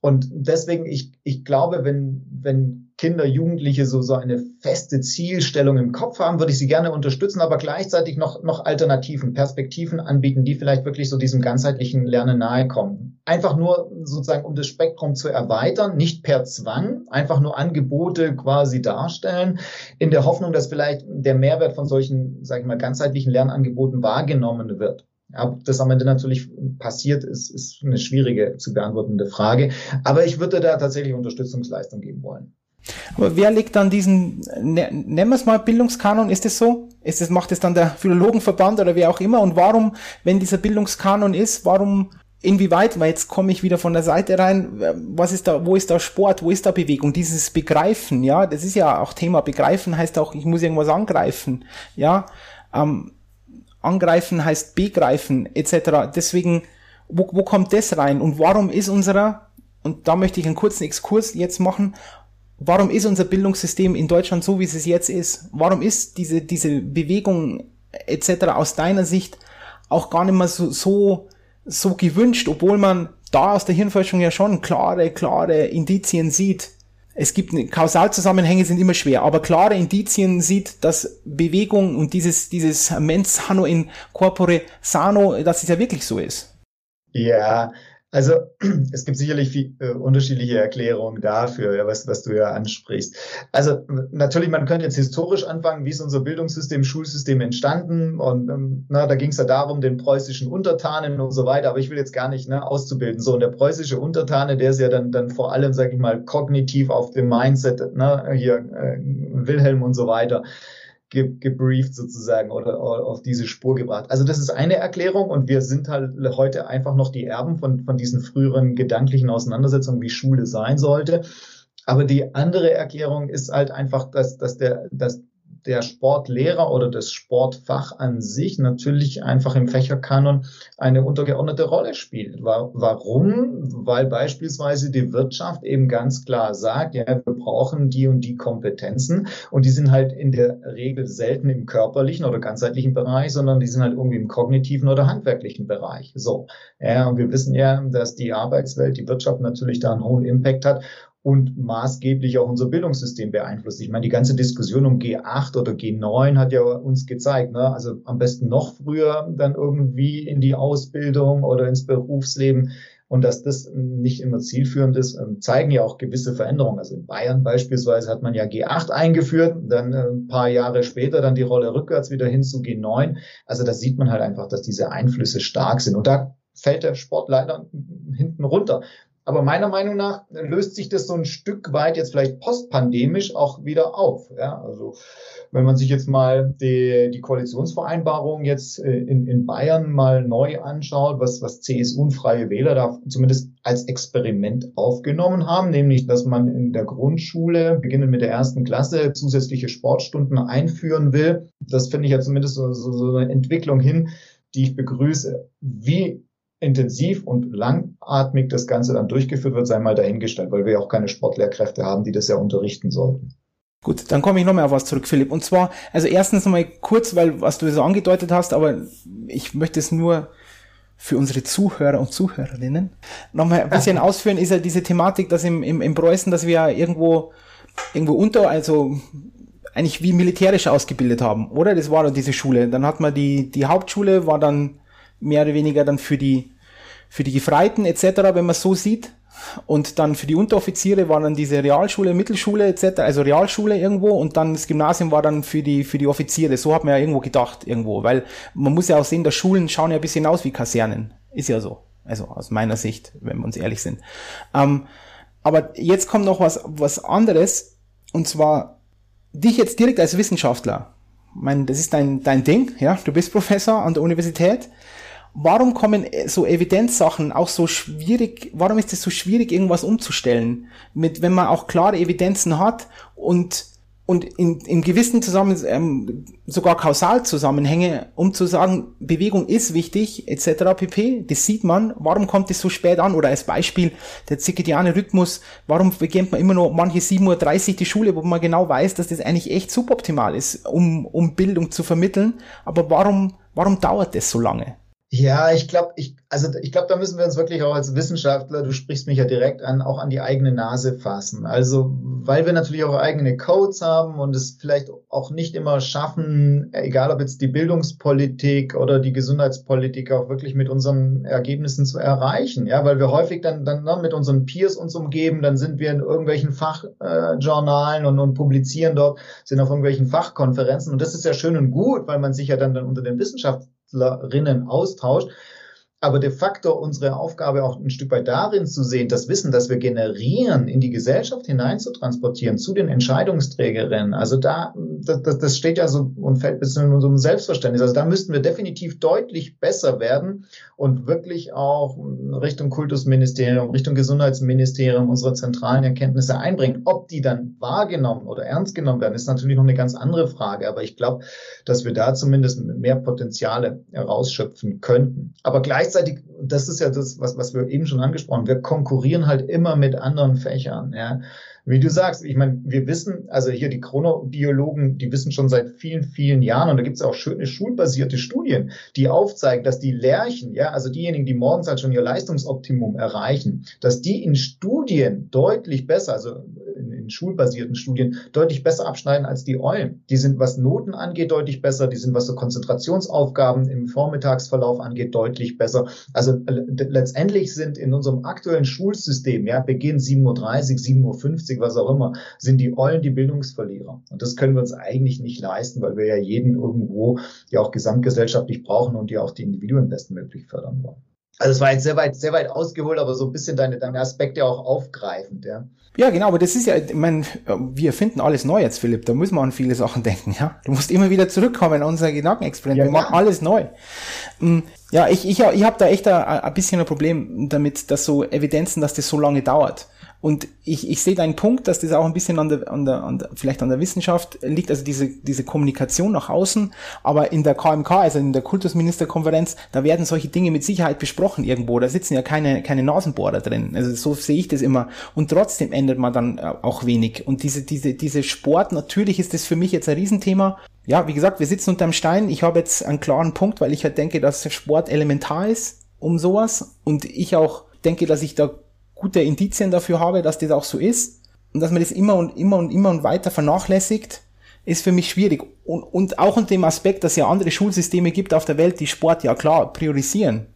Und deswegen, ich, ich glaube, wenn, wenn Kinder, Jugendliche so, so eine feste Zielstellung im Kopf haben, würde ich sie gerne unterstützen, aber gleichzeitig noch, noch Alternativen, Perspektiven anbieten, die vielleicht wirklich so diesem ganzheitlichen Lernen nahe kommen. Einfach nur sozusagen, um das Spektrum zu erweitern, nicht per Zwang, einfach nur Angebote quasi darstellen, in der Hoffnung, dass vielleicht der Mehrwert von solchen, sage ich mal, ganzheitlichen Lernangeboten wahrgenommen wird. Ob das am Ende natürlich passiert, ist, ist eine schwierige zu beantwortende Frage. Aber ich würde da tatsächlich Unterstützungsleistung geben wollen. Aber wer legt dann diesen, ne, nennen wir es mal Bildungskanon, ist es so? Ist es, macht es dann der Philologenverband oder wer auch immer? Und warum, wenn dieser Bildungskanon ist, warum inwieweit, weil jetzt komme ich wieder von der Seite rein, was ist da, wo ist da Sport, wo ist da Bewegung, dieses Begreifen, ja, das ist ja auch Thema, Begreifen heißt auch, ich muss irgendwas angreifen, ja, ähm, angreifen heißt begreifen, etc. Deswegen, wo, wo kommt das rein und warum ist unserer, und da möchte ich einen kurzen Exkurs jetzt machen, warum ist unser Bildungssystem in Deutschland so, wie es jetzt ist? Warum ist diese, diese Bewegung etc. aus deiner Sicht auch gar nicht mehr so, so so gewünscht, obwohl man da aus der Hirnforschung ja schon klare, klare Indizien sieht. Es gibt Kausalzusammenhänge sind immer schwer, aber klare Indizien sieht, dass Bewegung und dieses, dieses mens sano in corpore sano, dass es ja wirklich so ist. Ja, also es gibt sicherlich viel, äh, unterschiedliche Erklärungen dafür, ja, was, was du ja ansprichst. Also natürlich, man könnte jetzt historisch anfangen, wie ist unser Bildungssystem, Schulsystem entstanden und ähm, na, da ging es ja darum, den preußischen Untertanen und so weiter, aber ich will jetzt gar nicht ne, auszubilden. So, und der preußische Untertane, der ist ja dann, dann vor allem, sage ich mal, kognitiv auf dem Mindset, ne, hier äh, Wilhelm und so weiter ge gebrieft sozusagen oder, oder, auf diese Spur gebracht. Also das ist eine Erklärung und wir sind halt heute einfach noch die Erben von, von diesen früheren gedanklichen Auseinandersetzungen, wie Schule sein sollte. Aber die andere Erklärung ist halt einfach, dass, dass der, dass der Sportlehrer oder das Sportfach an sich natürlich einfach im Fächerkanon eine untergeordnete Rolle spielt. Warum? Weil beispielsweise die Wirtschaft eben ganz klar sagt, ja, wir brauchen die und die Kompetenzen und die sind halt in der Regel selten im körperlichen oder ganzheitlichen Bereich, sondern die sind halt irgendwie im kognitiven oder handwerklichen Bereich. So. Ja, und wir wissen ja, dass die Arbeitswelt, die Wirtschaft natürlich da einen hohen Impact hat und maßgeblich auch unser Bildungssystem beeinflusst. Ich meine, die ganze Diskussion um G8 oder G9 hat ja uns gezeigt, ne? also am besten noch früher dann irgendwie in die Ausbildung oder ins Berufsleben. Und dass das nicht immer zielführend ist, ähm, zeigen ja auch gewisse Veränderungen. Also in Bayern beispielsweise hat man ja G8 eingeführt, dann äh, ein paar Jahre später dann die Rolle rückwärts wieder hin zu G9. Also da sieht man halt einfach, dass diese Einflüsse stark sind. Und da fällt der Sport leider hinten runter. Aber meiner Meinung nach löst sich das so ein Stück weit jetzt vielleicht postpandemisch auch wieder auf. Ja, also wenn man sich jetzt mal die, die Koalitionsvereinbarung jetzt äh, in, in Bayern mal neu anschaut, was, was CSU und Freie Wähler da zumindest als Experiment aufgenommen haben, nämlich, dass man in der Grundschule, beginnend mit der ersten Klasse, zusätzliche Sportstunden einführen will. Das finde ich ja zumindest so, so, so eine Entwicklung hin, die ich begrüße. Wie intensiv und langatmig das Ganze dann durchgeführt wird, sei mal dahingestellt, weil wir ja auch keine Sportlehrkräfte haben, die das ja unterrichten sollten. Gut, dann komme ich nochmal auf was zurück, Philipp. Und zwar, also erstens nochmal kurz, weil was du so angedeutet hast, aber ich möchte es nur für unsere Zuhörer und Zuhörerinnen nochmal ein bisschen ausführen, ist ja diese Thematik, dass im, im, im Preußen, dass wir ja irgendwo, irgendwo unter, also eigentlich wie militärisch ausgebildet haben, oder? Das war dann diese Schule. Dann hat man die, die Hauptschule, war dann mehr oder weniger dann für die, für die Gefreiten etc., wenn man so sieht. Und dann für die Unteroffiziere war dann diese Realschule, Mittelschule etc., also Realschule irgendwo und dann das Gymnasium war dann für die, für die Offiziere. So hat man ja irgendwo gedacht irgendwo, weil man muss ja auch sehen, dass Schulen schauen ja ein bisschen aus wie Kasernen. Ist ja so. Also aus meiner Sicht, wenn wir uns ehrlich sind. Ähm, aber jetzt kommt noch was, was anderes und zwar dich jetzt direkt als Wissenschaftler. Ich meine, das ist dein, dein Ding, ja. Du bist Professor an der Universität warum kommen äh, so Evidenzsachen auch so schwierig, warum ist es so schwierig, irgendwas umzustellen, mit, wenn man auch klare Evidenzen hat und und in, in gewissen Zusammen ähm, sogar Kausalzusammenhänge, um zu sagen, Bewegung ist wichtig, etc. pp. Das sieht man. Warum kommt es so spät an? Oder als Beispiel der zirkadiane Rhythmus. Warum beginnt man immer noch manche 7.30 Uhr die Schule, wo man genau weiß, dass das eigentlich echt suboptimal ist, um, um Bildung zu vermitteln. Aber warum, warum dauert das so lange? Ja, ich glaube, ich, also ich glaube, da müssen wir uns wirklich auch als Wissenschaftler, du sprichst mich ja direkt an, auch an die eigene Nase fassen. Also, weil wir natürlich auch eigene Codes haben und es vielleicht auch nicht immer schaffen, egal ob jetzt die Bildungspolitik oder die Gesundheitspolitik auch wirklich mit unseren Ergebnissen zu erreichen. Ja, weil wir häufig dann, dann ne, mit unseren Peers uns umgeben, dann sind wir in irgendwelchen Fachjournalen äh, und, und publizieren dort, sind auf irgendwelchen Fachkonferenzen. Und das ist ja schön und gut, weil man sich ja dann, dann unter den Wissenschaftlern Wissenschaftlerinnen austauscht. Aber de facto unsere Aufgabe auch ein Stück weit darin zu sehen, das Wissen, das wir generieren, in die Gesellschaft hinein zu transportieren, zu den Entscheidungsträgerinnen. Also da, das, das steht ja so und fällt bis in unserem Selbstverständnis. Also da müssten wir definitiv deutlich besser werden und wirklich auch Richtung Kultusministerium, Richtung Gesundheitsministerium unsere zentralen Erkenntnisse einbringen. Ob die dann wahrgenommen oder ernst genommen werden, ist natürlich noch eine ganz andere Frage. Aber ich glaube, dass wir da zumindest mehr Potenziale herausschöpfen könnten. Aber gleich gleichzeitig, das ist ja das, was, was wir eben schon angesprochen wir konkurrieren halt immer mit anderen Fächern. Ja. Wie du sagst, ich meine, wir wissen, also hier die Chronobiologen, die wissen schon seit vielen, vielen Jahren, und da gibt es auch schöne schulbasierte Studien, die aufzeigen, dass die Lerchen, ja, also diejenigen, die morgens halt schon ihr Leistungsoptimum erreichen, dass die in Studien deutlich besser, also in schulbasierten Studien deutlich besser abschneiden als die Eulen. Die sind, was Noten angeht, deutlich besser. Die sind, was so Konzentrationsaufgaben im Vormittagsverlauf angeht, deutlich besser. Also äh, letztendlich sind in unserem aktuellen Schulsystem, ja, Beginn 7.30 Uhr, 7.50 Uhr, was auch immer, sind die Eulen die Bildungsverlierer. Und das können wir uns eigentlich nicht leisten, weil wir ja jeden irgendwo ja auch gesamtgesellschaftlich brauchen und ja auch die Individuen bestmöglich fördern wollen. Also es war jetzt sehr weit, sehr weit ausgeholt, aber so ein bisschen deine, deine Aspekte auch aufgreifend, ja. Ja, genau, aber das ist ja, ich meine, wir finden alles neu jetzt, Philipp, da muss man an viele Sachen denken, ja. Du musst immer wieder zurückkommen an unser Gedankenexperiment, ja, wir machen alles neu. Mm, ja, ich, ich, ich habe da echt ein, ein bisschen ein Problem damit, dass so Evidenzen, dass das so lange dauert. Und ich, ich sehe deinen Punkt, dass das auch ein bisschen an der, an der, an der, vielleicht an der Wissenschaft liegt, also diese, diese Kommunikation nach außen. Aber in der KMK, also in der Kultusministerkonferenz, da werden solche Dinge mit Sicherheit besprochen irgendwo. Da sitzen ja keine, keine Nasenbohrer drin. Also so sehe ich das immer. Und trotzdem ändert man dann äh, auch wenig. Und diese, diese, diese Sport, natürlich ist das für mich jetzt ein Riesenthema. Ja, wie gesagt, wir sitzen unterm Stein. Ich habe jetzt einen klaren Punkt, weil ich halt denke, dass Sport elementar ist um sowas. Und ich auch denke, dass ich da gute Indizien dafür habe, dass das auch so ist und dass man das immer und immer und immer und weiter vernachlässigt, ist für mich schwierig. Und, und auch unter dem Aspekt, dass es ja andere Schulsysteme gibt auf der Welt, die Sport ja klar priorisieren.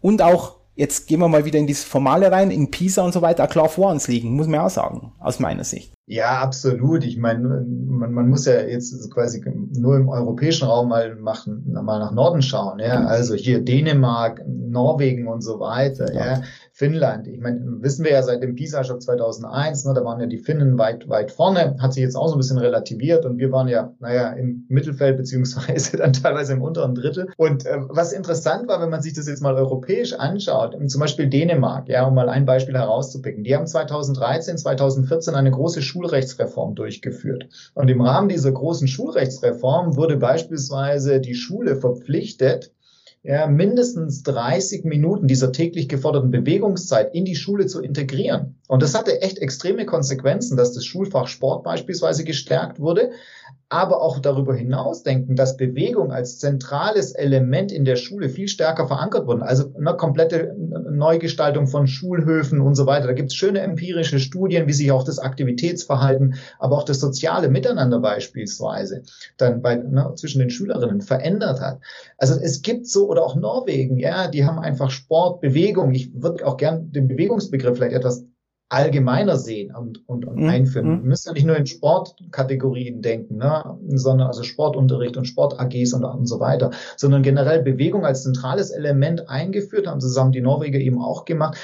Und auch, jetzt gehen wir mal wieder in dieses Formale rein, in Pisa und so weiter, klar vor uns liegen, muss man auch sagen, aus meiner Sicht. Ja, absolut. Ich meine, man, man muss ja jetzt quasi nur im europäischen Raum mal machen, mal nach Norden schauen. Ja, also hier Dänemark, Norwegen und so weiter. Ja, ja. Finnland. Ich meine, wissen wir ja seit dem PISA-Schock 2001, ne, da waren ja die Finnen weit, weit vorne, hat sich jetzt auch so ein bisschen relativiert und wir waren ja, naja, im Mittelfeld beziehungsweise dann teilweise im unteren Drittel. Und äh, was interessant war, wenn man sich das jetzt mal europäisch anschaut, zum Beispiel Dänemark, ja, um mal ein Beispiel herauszupicken, die haben 2013, 2014 eine große Schulrechtsreform durchgeführt. Und im Rahmen dieser großen Schulrechtsreform wurde beispielsweise die Schule verpflichtet, ja, mindestens 30 Minuten dieser täglich geforderten Bewegungszeit in die Schule zu integrieren. Und das hatte echt extreme Konsequenzen, dass das Schulfach Sport beispielsweise gestärkt wurde, aber auch darüber hinaus denken, dass Bewegung als zentrales Element in der Schule viel stärker verankert wurde. Also eine komplette Neugestaltung von Schulhöfen und so weiter. Da gibt es schöne empirische Studien, wie sich auch das Aktivitätsverhalten, aber auch das soziale Miteinander beispielsweise dann bei, ne, zwischen den Schülerinnen verändert hat. Also es gibt so, oder auch Norwegen, ja, die haben einfach Sport, Bewegung. Ich würde auch gern den Bewegungsbegriff vielleicht etwas allgemeiner sehen und, und, und mhm. einführen. Mhm. Wir müssen ja nicht nur in Sportkategorien denken, ne, sondern also Sportunterricht und Sport-AGs und, und so weiter, sondern generell Bewegung als zentrales Element eingeführt, haben zusammen die Norweger eben auch gemacht.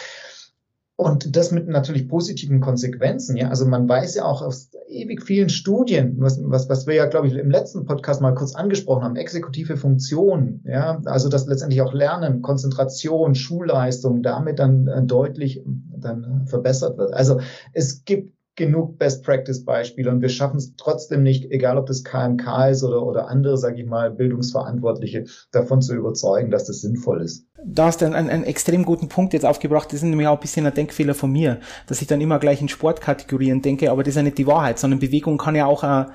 Und das mit natürlich positiven Konsequenzen. Ja, also man weiß ja auch aus ewig vielen Studien, was, was, was wir ja, glaube ich, im letzten Podcast mal kurz angesprochen haben, exekutive Funktionen. Ja, also dass letztendlich auch Lernen, Konzentration, Schulleistung damit dann äh, deutlich dann verbessert wird. Also es gibt genug Best Practice Beispiele und wir schaffen es trotzdem nicht, egal ob das KMK ist oder, oder andere, sage ich mal, Bildungsverantwortliche, davon zu überzeugen, dass das sinnvoll ist. Da hast du einen, einen, einen extrem guten Punkt jetzt aufgebracht. Das ist nämlich auch ein bisschen ein Denkfehler von mir, dass ich dann immer gleich in Sportkategorien denke, aber das ist ja nicht die Wahrheit, sondern Bewegung kann ja auch ein,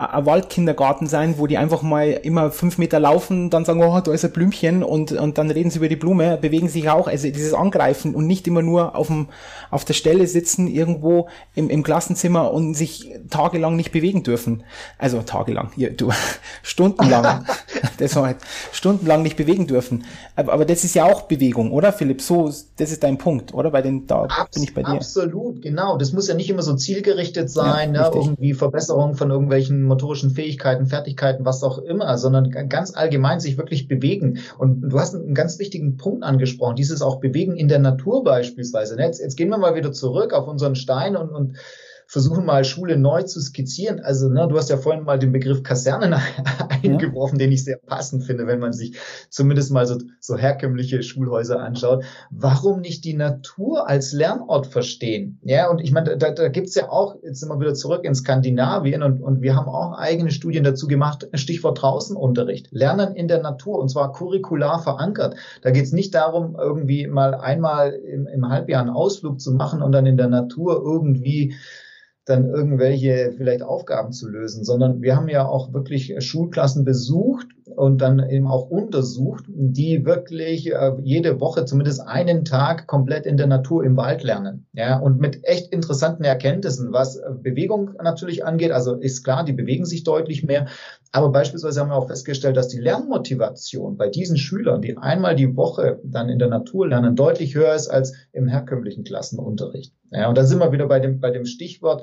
ein Waldkindergarten sein, wo die einfach mal immer fünf Meter laufen, dann sagen, oh, da ist ein Blümchen und, und dann reden sie über die Blume, bewegen sich auch, also dieses Angreifen und nicht immer nur auf, dem, auf der Stelle sitzen, irgendwo im, im Klassenzimmer und sich tagelang nicht bewegen dürfen. Also tagelang, hier, du, stundenlang, das war halt, stundenlang nicht bewegen dürfen. Aber, aber das ist ist ja auch Bewegung, oder Philipp? So, das ist dein Punkt, oder? Bei den, da Abs bin ich bei dir. Absolut, genau. Das muss ja nicht immer so zielgerichtet sein, ja, ne? irgendwie Verbesserung von irgendwelchen motorischen Fähigkeiten, Fertigkeiten, was auch immer, sondern ganz allgemein sich wirklich bewegen. Und du hast einen ganz wichtigen Punkt angesprochen, dieses auch Bewegen in der Natur beispielsweise. Ne? Jetzt, jetzt gehen wir mal wieder zurück auf unseren Stein und, und versuchen mal Schule neu zu skizzieren. Also, ne, du hast ja vorhin mal den Begriff Kasernen eingeworfen, ja. den ich sehr passend finde, wenn man sich zumindest mal so, so herkömmliche Schulhäuser anschaut. Warum nicht die Natur als Lernort verstehen? Ja, und ich meine, da, da gibt's ja auch, jetzt sind wir wieder zurück in Skandinavien und, und wir haben auch eigene Studien dazu gemacht, Stichwort Draußenunterricht. Lernen in der Natur und zwar curricular verankert. Da geht's nicht darum, irgendwie mal einmal im, im Halbjahr einen Ausflug zu machen und dann in der Natur irgendwie dann irgendwelche vielleicht Aufgaben zu lösen, sondern wir haben ja auch wirklich Schulklassen besucht und dann eben auch untersucht, die wirklich äh, jede Woche zumindest einen Tag komplett in der Natur im Wald lernen. Ja, und mit echt interessanten Erkenntnissen, was äh, Bewegung natürlich angeht. Also ist klar, die bewegen sich deutlich mehr. Aber beispielsweise haben wir auch festgestellt, dass die Lernmotivation bei diesen Schülern, die einmal die Woche dann in der Natur lernen, deutlich höher ist als im herkömmlichen Klassenunterricht. Ja, und da sind wir wieder bei dem, bei dem Stichwort,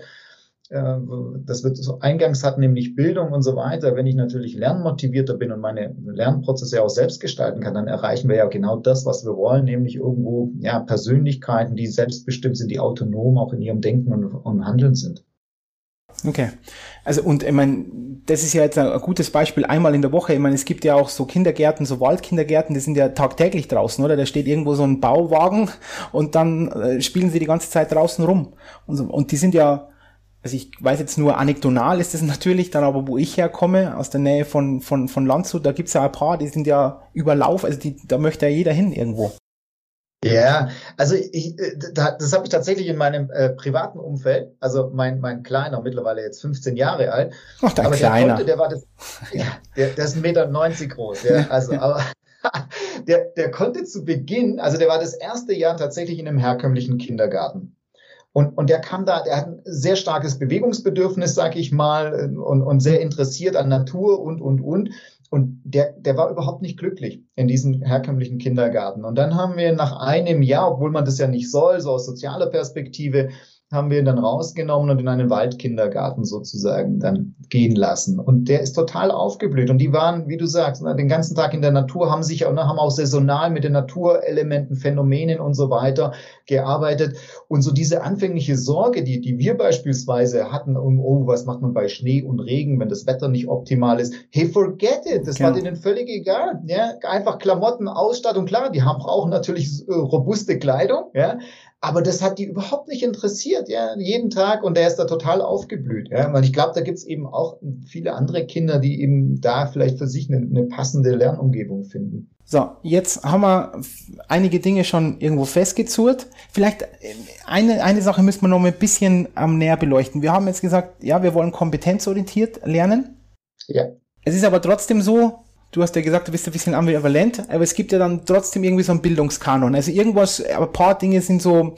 das wird so eingangs hat, nämlich Bildung und so weiter. Wenn ich natürlich lernmotivierter bin und meine Lernprozesse auch selbst gestalten kann, dann erreichen wir ja genau das, was wir wollen, nämlich irgendwo ja Persönlichkeiten, die selbstbestimmt sind, die autonom auch in ihrem Denken und, und Handeln sind. Okay. Also und ich meine, das ist ja jetzt ein, gutes Beispiel einmal in der Woche. Ich meine, es gibt ja auch so Kindergärten, so Waldkindergärten, die sind ja tagtäglich draußen, oder? Da steht irgendwo so ein Bauwagen und dann äh, spielen sie die ganze Zeit draußen rum. Und, so, und die sind ja also ich weiß jetzt nur anekdotal ist es natürlich, dann aber wo ich herkomme, aus der Nähe von, von, von Landshut, da gibt's ja ein paar, die sind ja überlauf, also die, da möchte ja jeder hin irgendwo. Ja, also ich, äh, das habe ich tatsächlich in meinem äh, privaten Umfeld, also mein, mein Kleiner, mittlerweile jetzt 15 Jahre alt. Ach, dein aber Kleiner. Der, konnte, der war das, ja, der, der ist 1,90 Meter groß, ja, also, aber der, der konnte zu Beginn, also der war das erste Jahr tatsächlich in einem herkömmlichen Kindergarten. Und, und der kam da, der hat ein sehr starkes Bewegungsbedürfnis, sag ich mal, und, und sehr interessiert an Natur und, und, und. Und der, der war überhaupt nicht glücklich in diesem herkömmlichen Kindergarten. Und dann haben wir nach einem Jahr, obwohl man das ja nicht soll, so aus sozialer Perspektive, haben wir ihn dann rausgenommen und in einen Waldkindergarten sozusagen dann gehen lassen. Und der ist total aufgeblüht. Und die waren, wie du sagst, den ganzen Tag in der Natur, haben sich auch, haben auch saisonal mit den Naturelementen, Phänomenen und so weiter gearbeitet. Und so diese anfängliche Sorge, die, die wir beispielsweise hatten, um, oh, was macht man bei Schnee und Regen, wenn das Wetter nicht optimal ist? Hey, forget it. Das ja. war denen völlig egal. Ja, einfach Klamotten, Ausstattung, klar, die haben auch natürlich äh, robuste Kleidung, ja, aber das hat die überhaupt nicht interessiert, ja, jeden Tag und der ist da total aufgeblüht, ja. Weil ich glaube, da gibt's eben auch viele andere Kinder, die eben da vielleicht für sich eine, eine passende Lernumgebung finden. So, jetzt haben wir einige Dinge schon irgendwo festgezurrt. Vielleicht äh, eine, eine Sache müssen wir noch ein bisschen am näher beleuchten. Wir haben jetzt gesagt, ja, wir wollen kompetenzorientiert lernen. Ja. Es ist aber trotzdem so, du hast ja gesagt, du bist ein bisschen ambivalent, aber es gibt ja dann trotzdem irgendwie so einen Bildungskanon. Also irgendwas, aber ein paar Dinge sind so,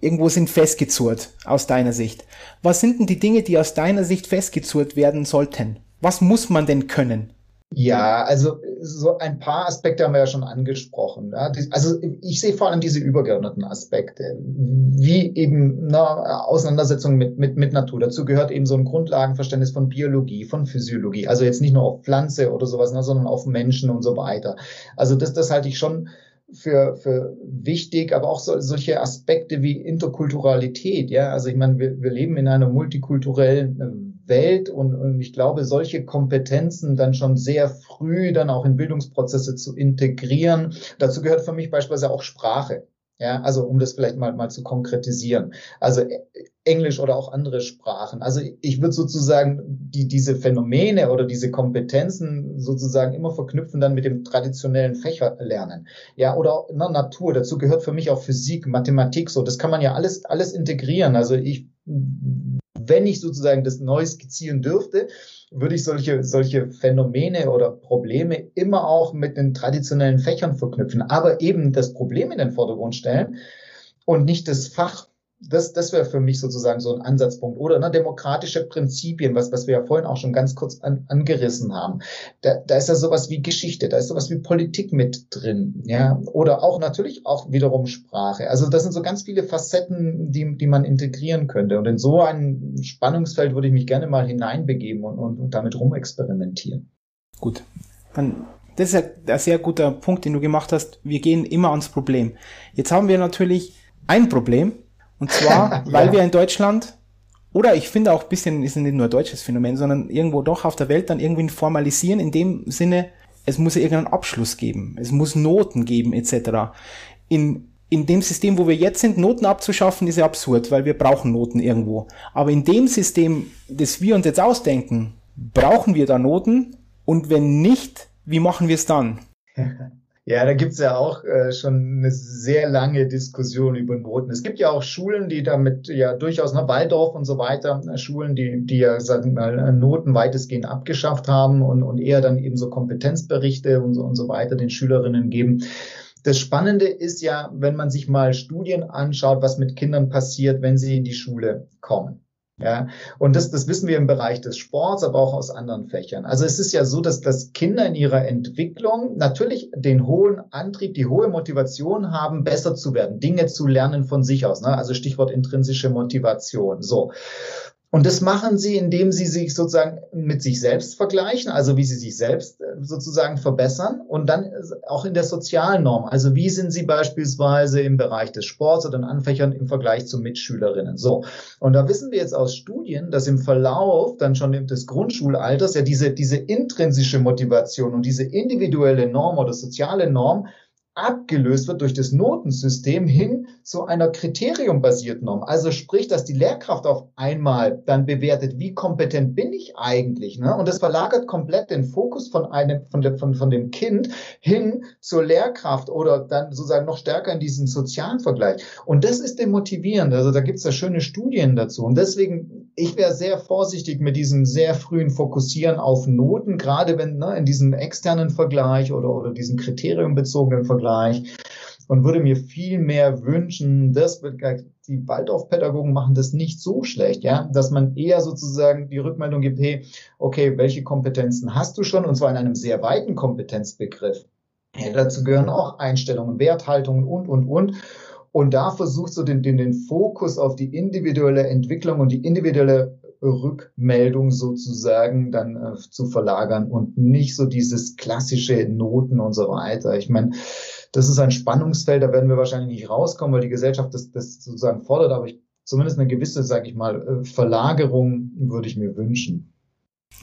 irgendwo sind festgezurrt aus deiner Sicht. Was sind denn die Dinge, die aus deiner Sicht festgezurrt werden sollten? Was muss man denn können? Ja, also so ein paar Aspekte haben wir ja schon angesprochen. Ja. Also ich sehe vor allem diese übergeordneten Aspekte, wie eben na, Auseinandersetzung mit, mit, mit Natur. Dazu gehört eben so ein Grundlagenverständnis von Biologie, von Physiologie. Also jetzt nicht nur auf Pflanze oder sowas, na, sondern auf Menschen und so weiter. Also das, das halte ich schon für, für wichtig, aber auch so, solche Aspekte wie Interkulturalität. Ja, also ich meine, wir, wir leben in einer multikulturellen Welt und, und ich glaube, solche Kompetenzen dann schon sehr früh dann auch in Bildungsprozesse zu integrieren. Dazu gehört für mich beispielsweise auch Sprache. Ja, also um das vielleicht mal, mal zu konkretisieren. Also äh, Englisch oder auch andere Sprachen. Also ich würde sozusagen die, diese Phänomene oder diese Kompetenzen sozusagen immer verknüpfen dann mit dem traditionellen Fächerlernen. Ja, oder na, Natur. Dazu gehört für mich auch Physik, Mathematik. So, das kann man ja alles, alles integrieren. Also ich, wenn ich sozusagen das neu skizzieren dürfte, würde ich solche, solche Phänomene oder Probleme immer auch mit den traditionellen Fächern verknüpfen, aber eben das Problem in den Vordergrund stellen und nicht das Fach. Das, das wäre für mich sozusagen so ein Ansatzpunkt. Oder ne, demokratische Prinzipien, was, was wir ja vorhin auch schon ganz kurz an, angerissen haben. Da, da ist ja sowas wie Geschichte, da ist sowas wie Politik mit drin. Ja, oder auch natürlich auch wiederum Sprache. Also das sind so ganz viele Facetten, die, die man integrieren könnte. Und in so ein Spannungsfeld würde ich mich gerne mal hineinbegeben und, und, und damit rumexperimentieren. Gut. Dann das ist ein sehr guter Punkt, den du gemacht hast. Wir gehen immer ans Problem. Jetzt haben wir natürlich ein Problem, und zwar, weil ja. wir in Deutschland, oder ich finde auch ein bisschen, ist nicht nur ein deutsches Phänomen, sondern irgendwo doch auf der Welt dann irgendwie formalisieren, in dem Sinne, es muss ja irgendeinen Abschluss geben, es muss Noten geben, etc. In, in dem System, wo wir jetzt sind, Noten abzuschaffen, ist ja absurd, weil wir brauchen Noten irgendwo. Aber in dem System, das wir uns jetzt ausdenken, brauchen wir da Noten? Und wenn nicht, wie machen wir es dann? Ja, da gibt's ja auch äh, schon eine sehr lange Diskussion über Noten. Es gibt ja auch Schulen, die damit ja durchaus, ne, Waldorf und so weiter, äh, Schulen, die, die ja, sagen wir mal, Noten weitestgehend abgeschafft haben und, und eher dann eben so Kompetenzberichte und so, und so weiter den Schülerinnen geben. Das Spannende ist ja, wenn man sich mal Studien anschaut, was mit Kindern passiert, wenn sie in die Schule kommen. Ja, und das, das wissen wir im Bereich des Sports, aber auch aus anderen Fächern. Also es ist ja so, dass, dass Kinder in ihrer Entwicklung natürlich den hohen Antrieb, die hohe Motivation haben, besser zu werden, Dinge zu lernen von sich aus. Ne? Also Stichwort intrinsische Motivation. So. Und das machen sie, indem sie sich sozusagen mit sich selbst vergleichen, also wie sie sich selbst äh, sozusagen verbessern und dann auch in der sozialen Norm. Also wie sind sie beispielsweise im Bereich des Sports oder in Anfächern im Vergleich zu Mitschülerinnen. So. Und da wissen wir jetzt aus Studien, dass im Verlauf dann schon des Grundschulalters ja diese, diese intrinsische Motivation und diese individuelle Norm oder soziale Norm abgelöst wird durch das Notensystem hin zu einer kriteriumbasierten Norm. Also sprich, dass die Lehrkraft auf einmal dann bewertet, wie kompetent bin ich eigentlich. Ne? Und das verlagert komplett den Fokus von einem, von, der, von, von dem Kind hin zur Lehrkraft oder dann sozusagen noch stärker in diesen sozialen Vergleich. Und das ist demotivierend. Also da gibt es ja schöne Studien dazu. Und deswegen, ich wäre sehr vorsichtig mit diesem sehr frühen Fokussieren auf Noten, gerade wenn ne, in diesem externen Vergleich oder, oder diesem kriteriumbezogenen Vergleich und würde mir viel mehr wünschen, dass die Waldorfpädagogen machen das nicht so schlecht, ja, dass man eher sozusagen die Rückmeldung gibt, hey, okay, welche Kompetenzen hast du schon und zwar in einem sehr weiten Kompetenzbegriff. Ja, dazu gehören auch Einstellungen, Werthaltungen und, und, und. Und da versuchst du den, den, den Fokus auf die individuelle Entwicklung und die individuelle Rückmeldung sozusagen dann äh, zu verlagern und nicht so dieses klassische Noten und so weiter. Ich meine, das ist ein Spannungsfeld, da werden wir wahrscheinlich nicht rauskommen, weil die Gesellschaft das, das sozusagen fordert, aber ich, zumindest eine gewisse, sage ich mal, äh, Verlagerung würde ich mir wünschen.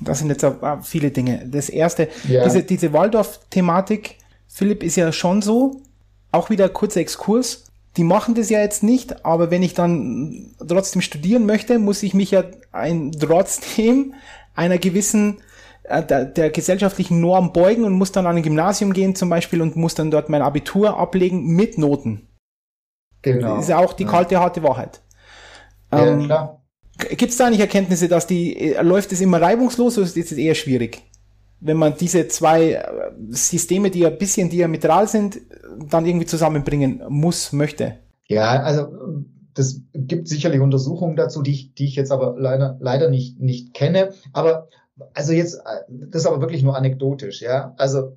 Das sind jetzt auch viele Dinge. Das erste, ja. diese, diese Waldorf-Thematik, Philipp, ist ja schon so, auch wieder kurzer Exkurs. Die machen das ja jetzt nicht, aber wenn ich dann trotzdem studieren möchte, muss ich mich ja ein, trotzdem einer gewissen äh, der, der gesellschaftlichen Norm beugen und muss dann an ein Gymnasium gehen zum Beispiel und muss dann dort mein Abitur ablegen mit Noten. Genau. Das ist ja auch die ja. kalte, harte Wahrheit. Ja, ähm, klar. Gibt es da eigentlich Erkenntnisse, dass die, äh, läuft es immer reibungslos oder ist es eher schwierig? Wenn man diese zwei äh, Systeme, die ein bisschen diametral sind, dann irgendwie zusammenbringen muss, möchte? Ja, also das gibt sicherlich Untersuchungen dazu, die ich, die ich jetzt aber leider, leider nicht, nicht kenne. Aber also jetzt, äh, das ist aber wirklich nur anekdotisch, ja. Also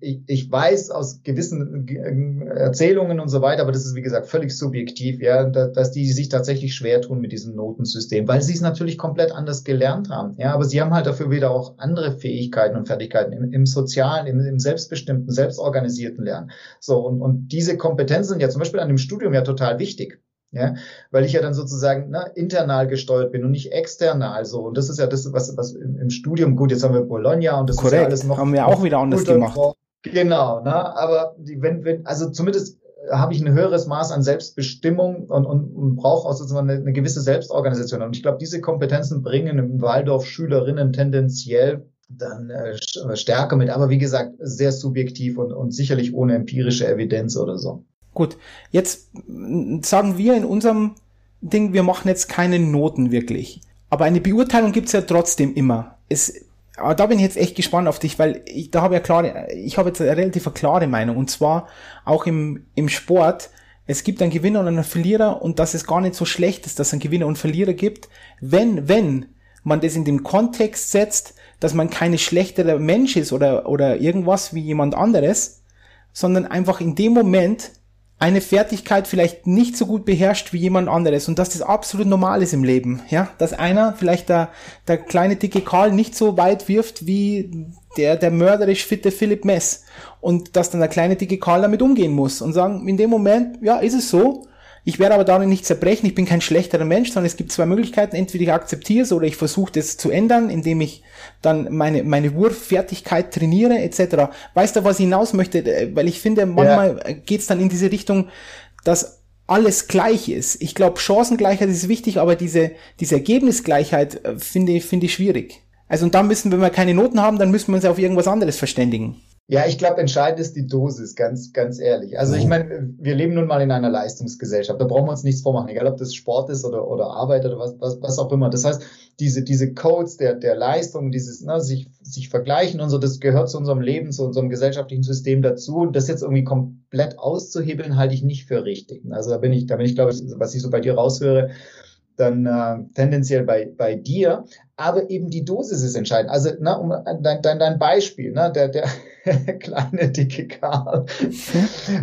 ich, ich weiß aus gewissen äh, Erzählungen und so weiter, aber das ist wie gesagt völlig subjektiv, ja, dass die sich tatsächlich schwer tun mit diesem Notensystem, weil sie es natürlich komplett anders gelernt haben, ja. Aber sie haben halt dafür wieder auch andere Fähigkeiten und Fertigkeiten im, im sozialen, im, im selbstbestimmten, selbstorganisierten Lernen. So und und diese Kompetenzen sind ja zum Beispiel an dem Studium ja total wichtig ja, weil ich ja dann sozusagen ne, internal gesteuert bin und nicht external so. Und das ist ja das, was, was im, im Studium, gut, jetzt haben wir Bologna und das Korrekt. ist ja alles noch. Haben wir auch wieder anders gemacht. Genau, ne, aber die, wenn, wenn, also zumindest habe ich ein höheres Maß an Selbstbestimmung und, und, und brauche auch sozusagen eine, eine gewisse Selbstorganisation. Und ich glaube, diese Kompetenzen bringen im Waldorf Schülerinnen tendenziell dann äh, stärker mit, aber wie gesagt, sehr subjektiv und, und sicherlich ohne empirische Evidenz oder so. Gut, jetzt sagen wir in unserem Ding, wir machen jetzt keine Noten wirklich. Aber eine Beurteilung gibt's ja trotzdem immer. Es, aber da bin ich jetzt echt gespannt auf dich, weil ich, da habe ja klare, ich habe jetzt eine relativ klare Meinung. Und zwar auch im, im Sport es gibt einen Gewinner und einen Verlierer und dass es gar nicht so schlecht ist, dass es einen Gewinner und Verlierer gibt, wenn, wenn man das in den Kontext setzt, dass man keine schlechtere Mensch ist oder, oder irgendwas wie jemand anderes, sondern einfach in dem Moment eine Fertigkeit vielleicht nicht so gut beherrscht wie jemand anderes. Und dass das absolut normal ist im Leben, ja, dass einer vielleicht der, der kleine dicke Karl nicht so weit wirft wie der, der mörderisch fitte Philipp Mess. Und dass dann der kleine dicke Karl damit umgehen muss und sagen, in dem Moment, ja, ist es so, ich werde aber darin nicht zerbrechen, ich bin kein schlechterer Mensch, sondern es gibt zwei Möglichkeiten. Entweder ich akzeptiere es oder ich versuche das zu ändern, indem ich dann meine, meine Wurffertigkeit trainiere, etc. Weißt du, was ich hinaus möchte? Äh, weil ich finde, manchmal ja. geht's dann in diese Richtung, dass alles gleich ist. Ich glaube, Chancengleichheit ist wichtig, aber diese, diese Ergebnisgleichheit äh, finde, finde ich schwierig. Also und da müssen, wenn wir keine Noten haben, dann müssen wir uns auf irgendwas anderes verständigen. Ja, ich glaube, entscheidend ist die Dosis, ganz, ganz ehrlich. Also ich meine, wir leben nun mal in einer Leistungsgesellschaft. Da brauchen wir uns nichts vormachen, egal ob das Sport ist oder, oder Arbeit oder was, was, was auch immer. Das heißt, diese, diese Codes der, der Leistung, dieses ne, sich, sich vergleichen und so, das gehört zu unserem Leben, zu unserem gesellschaftlichen System dazu. Und das jetzt irgendwie komplett auszuhebeln, halte ich nicht für richtig. Also da bin ich, da bin ich, glaube ich, was ich so bei dir raushöre, dann äh, tendenziell bei, bei dir. Aber eben die Dosis ist entscheidend. Also, ne, um dein, dein, dein Beispiel, ne, der, der kleine dicke Karl,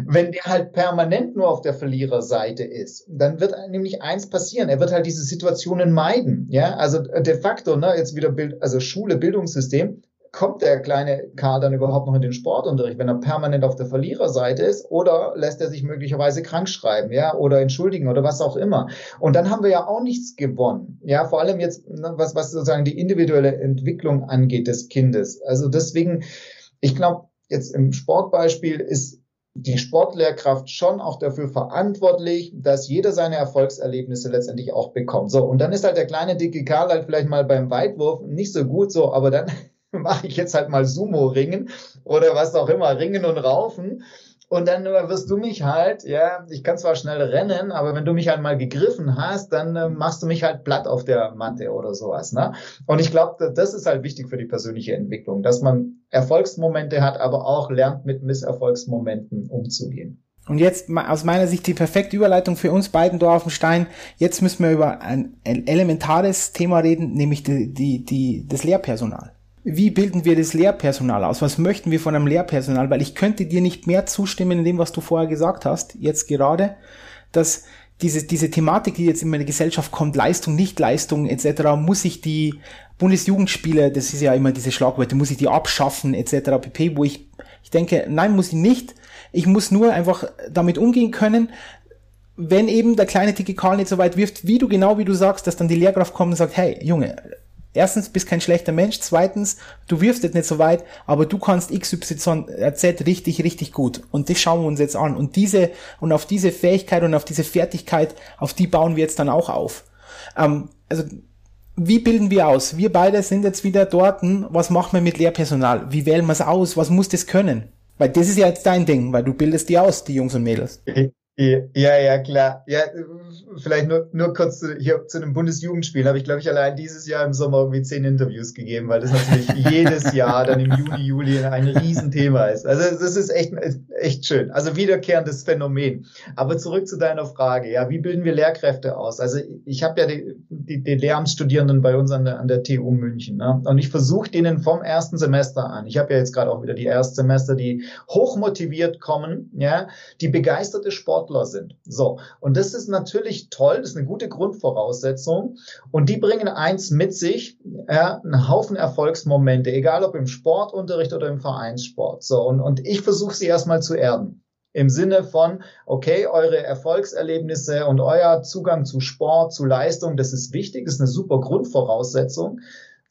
wenn der halt permanent nur auf der Verliererseite ist, dann wird nämlich eins passieren. Er wird halt diese Situationen meiden. Ja, also de facto, ne, jetzt wieder Bild, also Schule, Bildungssystem, kommt der kleine Karl dann überhaupt noch in den Sportunterricht, wenn er permanent auf der Verliererseite ist oder lässt er sich möglicherweise krank schreiben, ja, oder entschuldigen oder was auch immer. Und dann haben wir ja auch nichts gewonnen. Ja, vor allem jetzt, ne, was, was sozusagen die individuelle Entwicklung angeht des Kindes. Also deswegen, ich glaube, jetzt im Sportbeispiel ist die Sportlehrkraft schon auch dafür verantwortlich, dass jeder seine Erfolgserlebnisse letztendlich auch bekommt. So, und dann ist halt der kleine dicke Karl halt vielleicht mal beim Weitwurf nicht so gut so, aber dann mache ich jetzt halt mal Sumo-Ringen oder was auch immer, Ringen und Raufen. Und dann wirst du mich halt, ja, ich kann zwar schnell rennen, aber wenn du mich halt mal gegriffen hast, dann äh, machst du mich halt platt auf der Matte oder sowas. Ne? Und ich glaube, das ist halt wichtig für die persönliche Entwicklung, dass man Erfolgsmomente hat, aber auch lernt, mit Misserfolgsmomenten umzugehen. Und jetzt aus meiner Sicht die perfekte Überleitung für uns beiden da auf dem Stein. Jetzt müssen wir über ein elementares Thema reden, nämlich die, die, die, das Lehrpersonal wie bilden wir das Lehrpersonal aus? Was möchten wir von einem Lehrpersonal? Weil ich könnte dir nicht mehr zustimmen in dem, was du vorher gesagt hast, jetzt gerade, dass diese, diese Thematik, die jetzt in meine Gesellschaft kommt, Leistung, Nicht-Leistung etc., muss ich die Bundesjugendspiele, das ist ja immer diese Schlagworte, muss ich die abschaffen etc. pp, wo ich, ich denke, nein, muss ich nicht. Ich muss nur einfach damit umgehen können, wenn eben der kleine dicke Karl nicht so weit wirft, wie du genau wie du sagst, dass dann die Lehrkraft kommt und sagt, hey, Junge, erstens bist kein schlechter Mensch, zweitens, du wirfst jetzt nicht so weit, aber du kannst XYZ richtig, richtig gut. Und das schauen wir uns jetzt an. Und diese, und auf diese Fähigkeit und auf diese Fertigkeit, auf die bauen wir jetzt dann auch auf. Ähm, also, wie bilden wir aus? Wir beide sind jetzt wieder dort. Was machen wir mit Lehrpersonal? Wie wählen wir es aus? Was muss das können? Weil das ist ja jetzt dein Ding, weil du bildest die aus, die Jungs und Mädels. Ja, ja, klar. Ja, vielleicht nur, nur kurz zu, hier zu einem Bundesjugendspiel. Habe ich, glaube ich, allein dieses Jahr im Sommer irgendwie zehn Interviews gegeben, weil das natürlich jedes Jahr dann im Juni, Juli ein Riesenthema ist. Also das ist echt, echt schön. Also wiederkehrendes Phänomen. Aber zurück zu deiner Frage. Ja, wie bilden wir Lehrkräfte aus? Also ich habe ja die, die, die Lehramtsstudierenden bei uns an der, an der TU München. Ne? Und ich versuche denen vom ersten Semester an. Ich habe ja jetzt gerade auch wieder die Erstsemester, die hochmotiviert kommen, ja, die begeisterte Sport Sportler sind. So. Und das ist natürlich toll. Das ist eine gute Grundvoraussetzung. Und die bringen eins mit sich, ja, einen Haufen Erfolgsmomente, egal ob im Sportunterricht oder im Vereinssport. So. Und, und ich versuche sie erstmal zu erden. Im Sinne von, okay, eure Erfolgserlebnisse und euer Zugang zu Sport, zu Leistung, das ist wichtig, das ist eine super Grundvoraussetzung.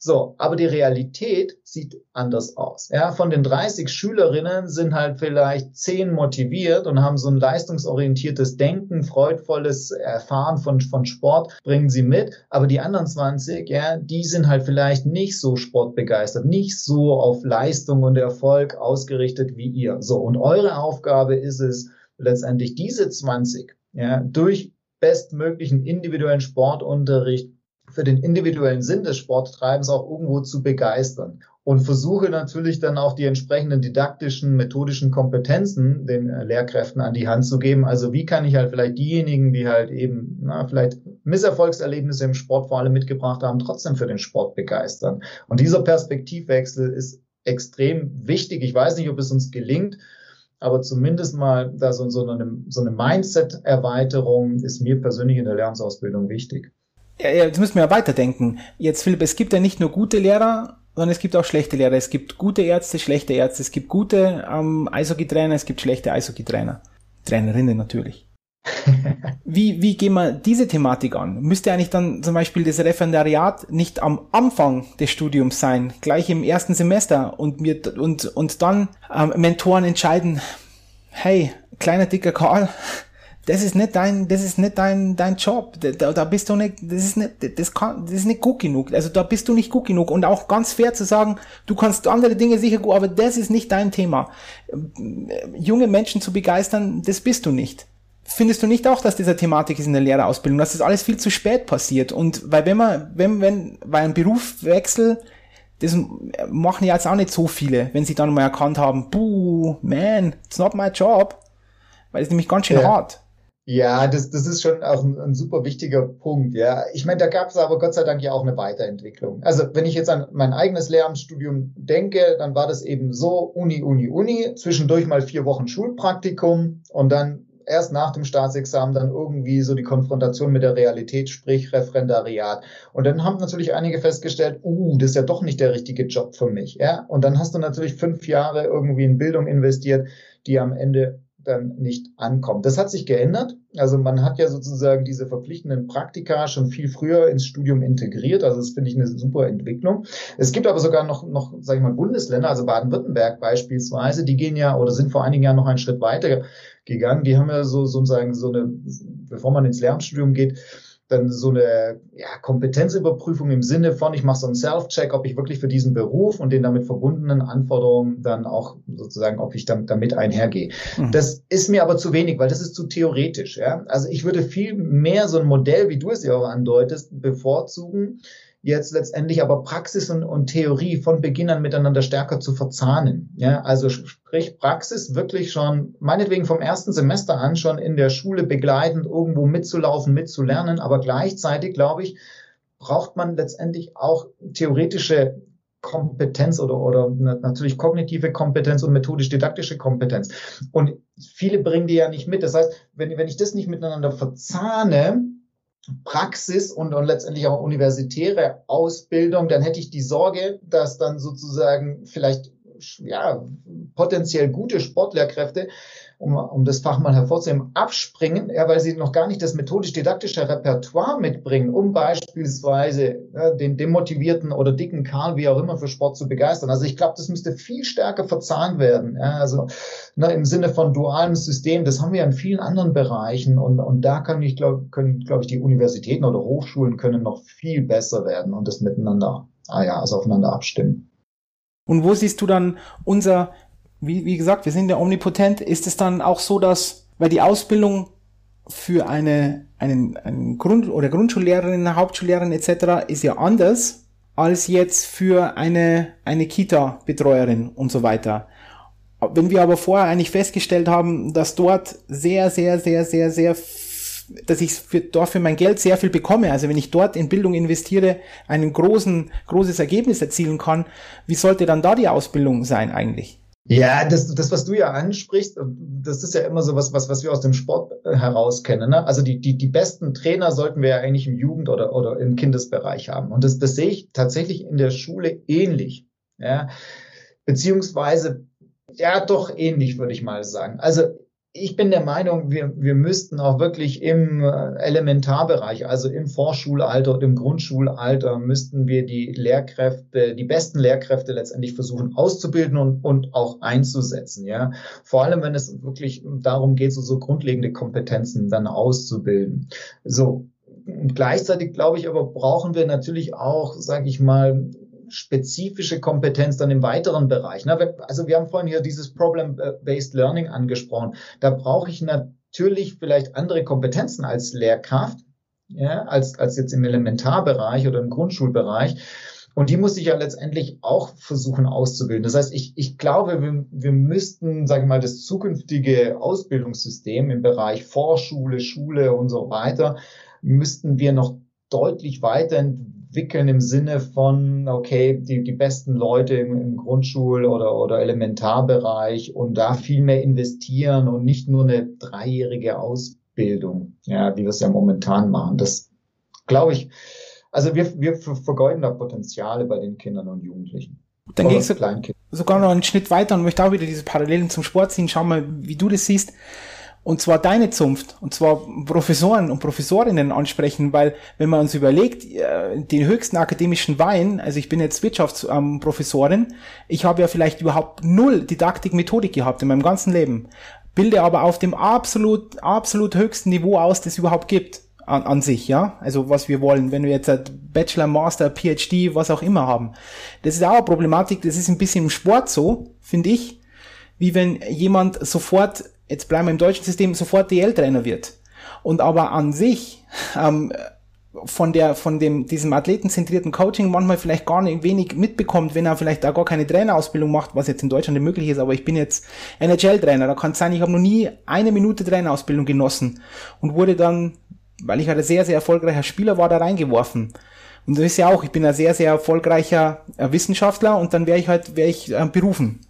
So, aber die Realität sieht anders aus. Ja, von den 30 Schülerinnen sind halt vielleicht 10 motiviert und haben so ein leistungsorientiertes Denken, freudvolles Erfahren von, von Sport, bringen sie mit. Aber die anderen 20, ja, die sind halt vielleicht nicht so sportbegeistert, nicht so auf Leistung und Erfolg ausgerichtet wie ihr. So, und eure Aufgabe ist es, letztendlich diese 20, ja, durch bestmöglichen individuellen Sportunterricht für den individuellen Sinn des Sporttreibens auch irgendwo zu begeistern. und versuche natürlich dann auch die entsprechenden didaktischen, methodischen Kompetenzen den äh, Lehrkräften an die Hand zu geben. Also wie kann ich halt vielleicht diejenigen, die halt eben na, vielleicht Misserfolgserlebnisse im Sport vor allem mitgebracht haben, trotzdem für den Sport begeistern. Und dieser Perspektivwechsel ist extrem wichtig. Ich weiß nicht, ob es uns gelingt, aber zumindest mal da so, so eine, so eine Mindset-Erweiterung ist mir persönlich in der Lernsausbildung wichtig. Ja, jetzt müssen wir ja weiterdenken. Jetzt, Philipp, es gibt ja nicht nur gute Lehrer, sondern es gibt auch schlechte Lehrer. Es gibt gute Ärzte, schlechte Ärzte. Es gibt gute ähm, Eishockey-Trainer, es gibt schlechte Eishockey-Trainer. Trainerinnen natürlich. wie, wie gehen wir diese Thematik an? Müsste eigentlich dann zum Beispiel das Referendariat nicht am Anfang des Studiums sein, gleich im ersten Semester und mir und, und dann ähm, Mentoren entscheiden, hey, kleiner dicker Karl, das ist nicht dein, das ist nicht dein, dein Job. Da, da bist du nicht, das ist nicht, das kann, das ist nicht gut genug. Also da bist du nicht gut genug. Und auch ganz fair zu sagen, du kannst andere Dinge sicher gut, aber das ist nicht dein Thema. Junge Menschen zu begeistern, das bist du nicht. Findest du nicht auch, dass diese Thematik ist in der Lehrerausbildung, dass das alles viel zu spät passiert? Und weil wenn man, wenn, wenn, weil ein Berufswechsel, das machen ja jetzt auch nicht so viele, wenn sie dann mal erkannt haben, buh, man, it's not my job. Weil es nämlich ganz schön ja. hart. Ja, das, das ist schon auch ein, ein super wichtiger Punkt. Ja, ich meine, da gab es aber Gott sei Dank ja auch eine Weiterentwicklung. Also wenn ich jetzt an mein eigenes Lehramtsstudium denke, dann war das eben so Uni, Uni, Uni, zwischendurch mal vier Wochen Schulpraktikum und dann erst nach dem Staatsexamen dann irgendwie so die Konfrontation mit der Realität, sprich Referendariat. Und dann haben natürlich einige festgestellt, uh, das ist ja doch nicht der richtige Job für mich. Ja, und dann hast du natürlich fünf Jahre irgendwie in Bildung investiert, die am Ende dann nicht ankommt. Das hat sich geändert. Also man hat ja sozusagen diese verpflichtenden Praktika schon viel früher ins Studium integriert. Also das finde ich eine super Entwicklung. Es gibt aber sogar noch, noch sage ich mal, Bundesländer, also Baden-Württemberg beispielsweise, die gehen ja oder sind vor einigen Jahren noch einen Schritt weiter gegangen. Die haben ja so sozusagen so eine, bevor man ins Lehramtsstudium geht, dann so eine ja, Kompetenzüberprüfung im Sinne von, ich mache so einen Self-Check, ob ich wirklich für diesen Beruf und den damit verbundenen Anforderungen dann auch sozusagen, ob ich damit, damit einhergehe. Mhm. Das ist mir aber zu wenig, weil das ist zu theoretisch. Ja? Also ich würde viel mehr so ein Modell, wie du es ja auch andeutest, bevorzugen, jetzt letztendlich aber Praxis und, und Theorie von Beginn an miteinander stärker zu verzahnen. Ja, also sprich Praxis wirklich schon, meinetwegen vom ersten Semester an schon in der Schule begleitend irgendwo mitzulaufen, mitzulernen, aber gleichzeitig, glaube ich, braucht man letztendlich auch theoretische Kompetenz oder, oder natürlich kognitive Kompetenz und methodisch-didaktische Kompetenz. Und viele bringen die ja nicht mit. Das heißt, wenn, wenn ich das nicht miteinander verzahne, Praxis und, und letztendlich auch universitäre Ausbildung, dann hätte ich die Sorge, dass dann sozusagen vielleicht ja, potenziell gute Sportlehrkräfte um, um das Fach mal hervorzuheben, abspringen, ja, weil sie noch gar nicht das methodisch-didaktische Repertoire mitbringen, um beispielsweise ja, den demotivierten oder dicken Karl, wie auch immer, für Sport zu begeistern. Also ich glaube, das müsste viel stärker verzahnt werden. Ja, also ne, im Sinne von dualem System, das haben wir in vielen anderen Bereichen und, und da kann ich, glaub, können, glaube ich, die Universitäten oder Hochschulen können noch viel besser werden und das miteinander, ah ja, also aufeinander abstimmen. Und wo siehst du dann unser wie, wie gesagt, wir sind ja omnipotent, ist es dann auch so, dass, weil die Ausbildung für eine, einen, einen Grund- oder Grundschullehrerin, Hauptschullehrerin etc. ist ja anders als jetzt für eine, eine Kita-Betreuerin und so weiter. Wenn wir aber vorher eigentlich festgestellt haben, dass dort sehr, sehr, sehr, sehr, sehr, dass ich für, dort für mein Geld sehr viel bekomme, also wenn ich dort in Bildung investiere, einen großen, großes Ergebnis erzielen kann, wie sollte dann da die Ausbildung sein eigentlich? Ja, das, das, was du ja ansprichst, das ist ja immer so was, was, was wir aus dem Sport äh, heraus kennen. Ne? Also die, die, die besten Trainer sollten wir ja eigentlich im Jugend- oder, oder im Kindesbereich haben. Und das, das sehe ich tatsächlich in der Schule ähnlich. Ja? Beziehungsweise, ja, doch ähnlich, würde ich mal sagen. Also ich bin der Meinung, wir, wir müssten auch wirklich im äh, Elementarbereich, also im Vorschulalter und im Grundschulalter, müssten wir die Lehrkräfte, die besten Lehrkräfte letztendlich versuchen auszubilden und, und auch einzusetzen. Ja, vor allem wenn es wirklich darum geht, so, so grundlegende Kompetenzen dann auszubilden. So gleichzeitig glaube ich aber brauchen wir natürlich auch, sage ich mal, spezifische Kompetenz dann im weiteren Bereich. Also wir haben vorhin hier dieses Problem-Based Learning angesprochen. Da brauche ich natürlich vielleicht andere Kompetenzen als Lehrkraft, ja, als, als jetzt im Elementarbereich oder im Grundschulbereich. Und die muss ich ja letztendlich auch versuchen auszubilden. Das heißt, ich, ich glaube, wir, wir müssten, sage ich mal, das zukünftige Ausbildungssystem im Bereich Vorschule, Schule und so weiter, müssten wir noch deutlich weiterentwickeln im Sinne von, okay, die, die besten Leute im, im Grundschul- oder, oder Elementarbereich und da viel mehr investieren und nicht nur eine dreijährige Ausbildung, ja, wie wir es ja momentan machen. Das glaube ich, also wir, wir vergeuden da Potenziale bei den Kindern und Jugendlichen. Dann gehe ich so, sogar noch einen Schritt weiter und möchte auch wieder diese Parallelen zum Sport ziehen. Schau mal, wie du das siehst. Und zwar deine Zunft, und zwar Professoren und Professorinnen ansprechen, weil wenn man uns überlegt, äh, den höchsten akademischen Wein, also ich bin jetzt Wirtschaftsprofessorin, ich habe ja vielleicht überhaupt null Didaktik, Methodik gehabt in meinem ganzen Leben, bilde aber auf dem absolut, absolut höchsten Niveau aus, das es überhaupt gibt an, an sich, ja. Also was wir wollen, wenn wir jetzt Bachelor, Master, PhD, was auch immer haben. Das ist auch eine Problematik, das ist ein bisschen im Sport so, finde ich, wie wenn jemand sofort, jetzt bleiben wir im deutschen System, sofort DL-Trainer wird. Und aber an sich ähm, von der von dem diesem athletenzentrierten Coaching manchmal vielleicht gar nicht wenig mitbekommt, wenn er vielleicht da gar keine Trainerausbildung macht, was jetzt in Deutschland nicht möglich ist, aber ich bin jetzt NHL-Trainer, da kann es sein, ich habe noch nie eine Minute Trainerausbildung genossen und wurde dann weil ich halt ein sehr, sehr erfolgreicher Spieler war, da reingeworfen. Und das ist ja auch, ich bin ein sehr, sehr erfolgreicher äh, Wissenschaftler und dann wäre ich halt, wäre ich äh, berufen.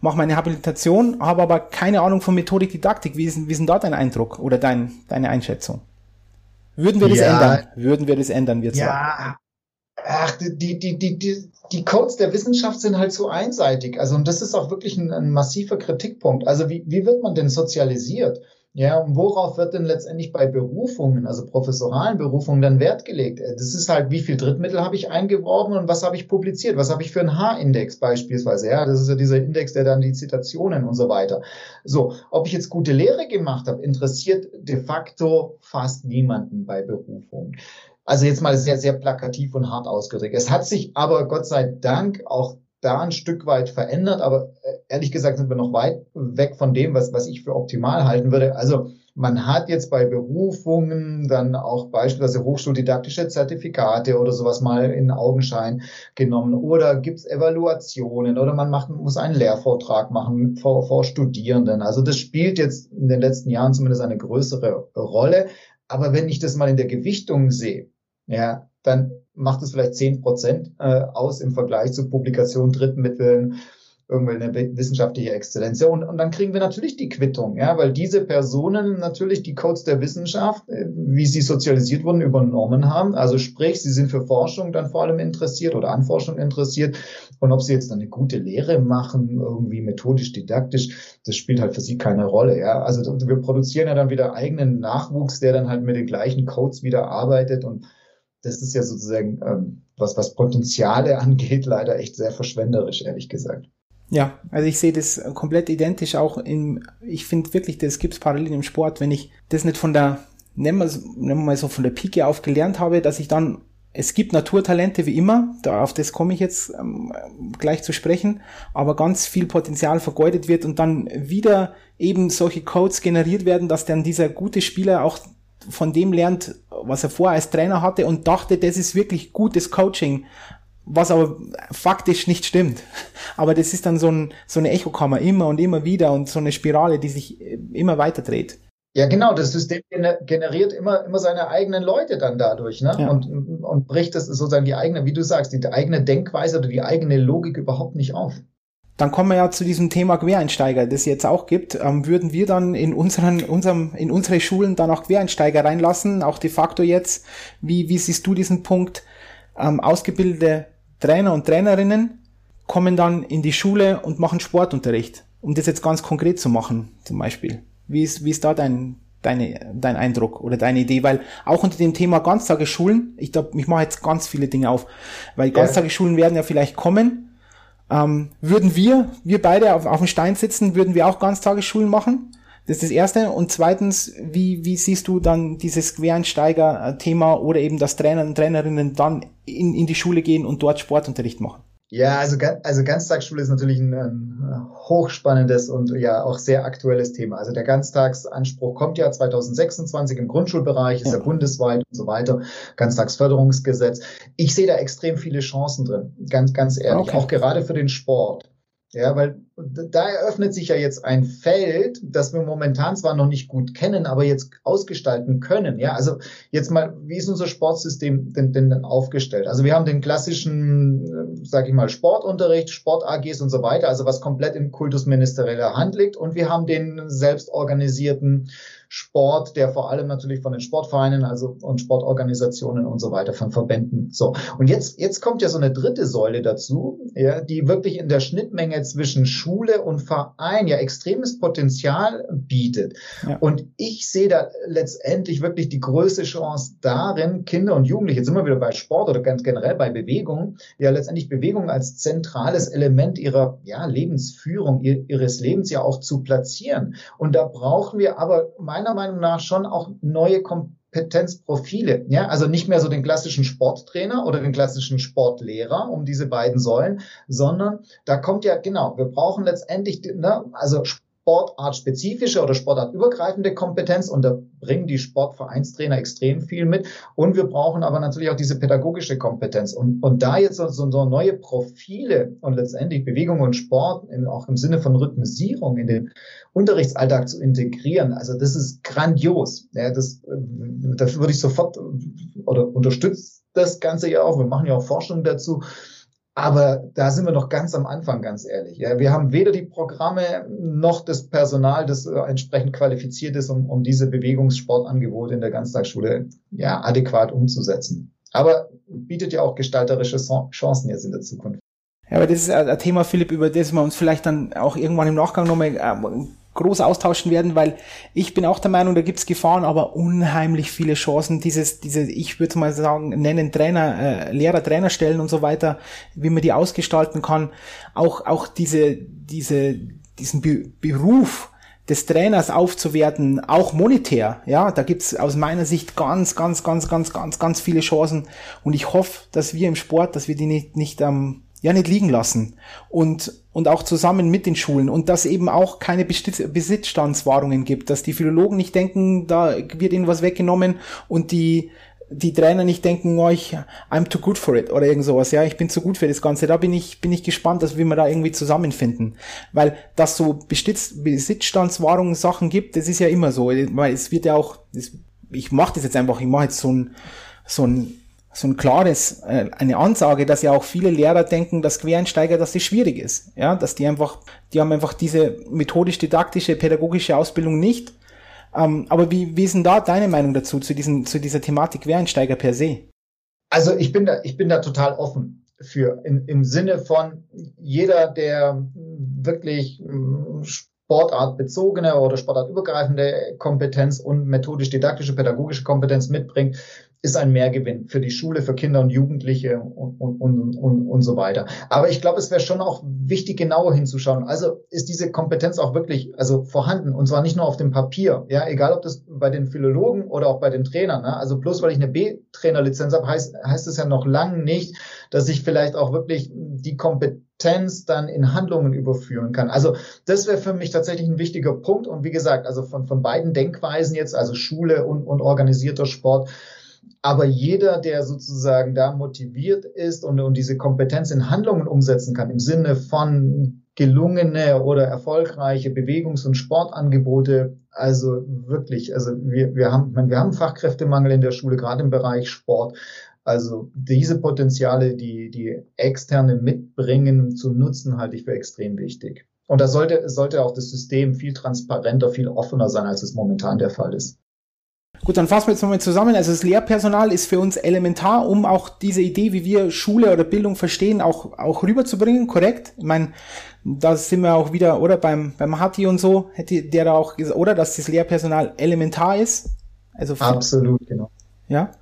Mache meine Habilitation, habe aber keine Ahnung von Methodik, Didaktik. Wie ist, wie ist denn da dein Eindruck oder dein, deine Einschätzung? Würden wir das ja, ändern? Würden wir das ändern, wir zwei? Ja, ach, die, die, die, die, die Codes der Wissenschaft sind halt so einseitig. Also, und das ist auch wirklich ein, ein massiver Kritikpunkt. Also, wie, wie wird man denn sozialisiert? Ja, und worauf wird denn letztendlich bei Berufungen, also professoralen Berufungen, dann Wert gelegt? Das ist halt, wie viel Drittmittel habe ich eingeworben und was habe ich publiziert? Was habe ich für einen H-Index beispielsweise? Ja, das ist ja dieser Index, der dann die Zitationen und so weiter. So, ob ich jetzt gute Lehre gemacht habe, interessiert de facto fast niemanden bei Berufungen. Also jetzt mal sehr, sehr plakativ und hart ausgedrückt. Es hat sich aber Gott sei Dank auch da ein Stück weit verändert, aber äh, ehrlich gesagt sind wir noch weit weg von dem, was, was ich für optimal halten würde. Also man hat jetzt bei Berufungen dann auch beispielsweise hochschuldidaktische Zertifikate oder sowas mal in Augenschein genommen oder gibt's Evaluationen oder man macht, muss einen Lehrvortrag machen vor, vor Studierenden. Also das spielt jetzt in den letzten Jahren zumindest eine größere Rolle. Aber wenn ich das mal in der Gewichtung sehe, ja, dann macht es vielleicht zehn Prozent äh, aus im Vergleich zu Publikationen, Drittmitteln, irgendwelche wissenschaftliche Exzellenz. Ja, und, und dann kriegen wir natürlich die Quittung, ja, weil diese Personen natürlich die Codes der Wissenschaft, äh, wie sie sozialisiert wurden, übernommen haben. Also sprich, sie sind für Forschung dann vor allem interessiert oder an Forschung interessiert. Und ob sie jetzt dann eine gute Lehre machen, irgendwie methodisch, didaktisch, das spielt halt für sie keine Rolle. Ja, also wir produzieren ja dann wieder eigenen Nachwuchs, der dann halt mit den gleichen Codes wieder arbeitet und das ist ja sozusagen, ähm, was, was Potenziale angeht, leider echt sehr verschwenderisch, ehrlich gesagt. Ja, also ich sehe das komplett identisch auch im, ich finde wirklich, das gibt es parallel im Sport, wenn ich das nicht von der, nennen wir, nennen wir mal so von der Pike auf gelernt habe, dass ich dann, es gibt Naturtalente wie immer, da, auf das komme ich jetzt ähm, gleich zu sprechen, aber ganz viel Potenzial vergeudet wird und dann wieder eben solche Codes generiert werden, dass dann dieser gute Spieler auch von dem lernt, was er vorher als Trainer hatte und dachte, das ist wirklich gutes Coaching, was aber faktisch nicht stimmt. Aber das ist dann so, ein, so eine Echokammer immer und immer wieder und so eine Spirale, die sich immer weiter dreht. Ja, genau. Das System generiert immer, immer seine eigenen Leute dann dadurch, ne? Ja. Und, und bricht das sozusagen die eigene, wie du sagst, die eigene Denkweise oder die eigene Logik überhaupt nicht auf. Dann kommen wir ja zu diesem Thema Quereinsteiger, das es jetzt auch gibt. Ähm, würden wir dann in unseren, unserem, in unsere Schulen dann auch Quereinsteiger reinlassen, auch de facto jetzt? Wie, wie siehst du diesen Punkt? Ähm, ausgebildete Trainer und Trainerinnen kommen dann in die Schule und machen Sportunterricht, um das jetzt ganz konkret zu machen, zum Beispiel. Wie ist, wie ist da dein, deine, dein Eindruck oder deine Idee? Weil auch unter dem Thema Ganztagesschulen, ich glaube, ich mache jetzt ganz viele Dinge auf, weil Ganztagesschulen werden ja vielleicht kommen, ähm, würden wir, wir beide auf, auf dem Stein sitzen, würden wir auch Ganztagesschulen machen? Das ist das Erste. Und zweitens, wie, wie siehst du dann dieses Quereinsteiger-Thema oder eben, dass Trainer und Trainerinnen dann in, in die Schule gehen und dort Sportunterricht machen? Ja, also, also Ganztagsschule ist natürlich ein, ein, hochspannendes und ja auch sehr aktuelles Thema. Also der Ganztagsanspruch kommt ja 2026 im Grundschulbereich, ist ja, ja bundesweit und so weiter. Ganztagsförderungsgesetz. Ich sehe da extrem viele Chancen drin, ganz, ganz ehrlich. Okay. Auch gerade für den Sport. Ja, weil da eröffnet sich ja jetzt ein Feld, das wir momentan zwar noch nicht gut kennen, aber jetzt ausgestalten können. Ja, also jetzt mal, wie ist unser Sportsystem denn, denn, denn aufgestellt? Also wir haben den klassischen, äh, sag ich mal, Sportunterricht, Sport-AGs und so weiter, also was komplett in kultusministerieller Hand liegt und wir haben den selbstorganisierten Sport, der vor allem natürlich von den Sportvereinen, also und Sportorganisationen und so weiter, von Verbänden. So. Und jetzt, jetzt kommt ja so eine dritte Säule dazu, ja, die wirklich in der Schnittmenge zwischen Schule und Verein ja extremes Potenzial bietet. Ja. Und ich sehe da letztendlich wirklich die größte Chance darin, Kinder und Jugendliche, jetzt sind wir wieder bei Sport oder ganz generell bei Bewegung, ja letztendlich Bewegung als zentrales Element ihrer ja, Lebensführung, ihres Lebens ja auch zu platzieren. Und da brauchen wir aber meiner meiner Meinung nach schon auch neue Kompetenzprofile. Ja, also nicht mehr so den klassischen Sporttrainer oder den klassischen Sportlehrer um diese beiden Säulen, sondern da kommt ja genau, wir brauchen letztendlich, ne, also sportartspezifische oder sportartübergreifende Kompetenz und da bringen die Sportvereinstrainer extrem viel mit. Und wir brauchen aber natürlich auch diese pädagogische Kompetenz. Und, und da jetzt so, so neue Profile und letztendlich Bewegung und Sport in, auch im Sinne von Rhythmisierung in den Unterrichtsalltag zu integrieren, also das ist grandios. Ja, das, das würde ich sofort oder unterstützt das Ganze ja auch. Wir machen ja auch Forschung dazu. Aber da sind wir noch ganz am Anfang, ganz ehrlich. Ja, wir haben weder die Programme noch das Personal, das äh, entsprechend qualifiziert ist, um, um diese Bewegungssportangebote in der Ganztagsschule ja, adäquat umzusetzen. Aber bietet ja auch gestalterische Chancen jetzt in der Zukunft. Ja, aber das ist ein Thema, Philipp, über das wir uns vielleicht dann auch irgendwann im Nachgang nochmal äh, groß austauschen werden, weil ich bin auch der Meinung, da gibt's Gefahren, aber unheimlich viele Chancen, dieses, diese, ich würde mal sagen, nennen Trainer, äh, Lehrer, Trainerstellen und so weiter, wie man die ausgestalten kann, auch, auch diese, diese, diesen Be Beruf, des Trainers aufzuwerten, auch monetär, ja, da gibt's aus meiner Sicht ganz, ganz, ganz, ganz, ganz, ganz viele Chancen. Und ich hoffe, dass wir im Sport, dass wir die nicht, nicht ähm, ja nicht liegen lassen und und auch zusammen mit den Schulen und dass eben auch keine Besitzstandswahrungen gibt, dass die Philologen nicht denken, da wird ihnen was weggenommen und die die Trainer nicht denken, oh, ich, I'm too good for it oder irgend sowas, ja, ich bin zu gut für das Ganze. Da bin ich, bin ich gespannt, dass wir da irgendwie zusammenfinden. Weil, dass so Besitz, Besitzstandswahrungen Sachen gibt, das ist ja immer so. Weil es wird ja auch, das, ich mache das jetzt einfach, ich mache jetzt so ein, so ein so ein klares, äh, eine Ansage, dass ja auch viele Lehrer denken, dass Quereinsteiger, dass das schwierig ist. Ja, dass die einfach, die haben einfach diese methodisch-didaktische, pädagogische Ausbildung nicht. Ähm, aber wie, wie ist denn da deine Meinung dazu, zu, diesen, zu dieser Thematik Quereinsteiger per se? Also ich bin da, ich bin da total offen für, in, im Sinne von jeder, der wirklich mm, sportartbezogene oder sportartübergreifende Kompetenz und methodisch-didaktische, pädagogische Kompetenz mitbringt, ist ein Mehrgewinn für die Schule, für Kinder und Jugendliche und, und, und, und, so weiter. Aber ich glaube, es wäre schon auch wichtig, genauer hinzuschauen. Also ist diese Kompetenz auch wirklich also vorhanden und zwar nicht nur auf dem Papier. Ja, egal ob das bei den Philologen oder auch bei den Trainern. Ne? Also bloß weil ich eine B-Trainerlizenz habe, heißt, heißt es ja noch lange nicht, dass ich vielleicht auch wirklich die Kompetenz dann in Handlungen überführen kann. Also das wäre für mich tatsächlich ein wichtiger Punkt. Und wie gesagt, also von, von beiden Denkweisen jetzt, also Schule und, und organisierter Sport, aber jeder, der sozusagen da motiviert ist und, und diese Kompetenz in Handlungen umsetzen kann, im Sinne von gelungene oder erfolgreiche Bewegungs- und Sportangebote, also wirklich, also wir, wir haben, wir haben Fachkräftemangel in der Schule, gerade im Bereich Sport. Also diese Potenziale, die, die externe mitbringen, zu nutzen, halte ich für extrem wichtig. Und da sollte, sollte auch das System viel transparenter, viel offener sein, als es momentan der Fall ist. Gut, dann fassen wir jetzt nochmal zusammen. Also das Lehrpersonal ist für uns elementar, um auch diese Idee, wie wir Schule oder Bildung verstehen, auch, auch rüberzubringen, korrekt? Ich meine, da sind wir auch wieder, oder beim, beim Hatti und so, hätte der da auch gesagt, oder dass das Lehrpersonal elementar ist. Also für, Absolut, genau. Ja.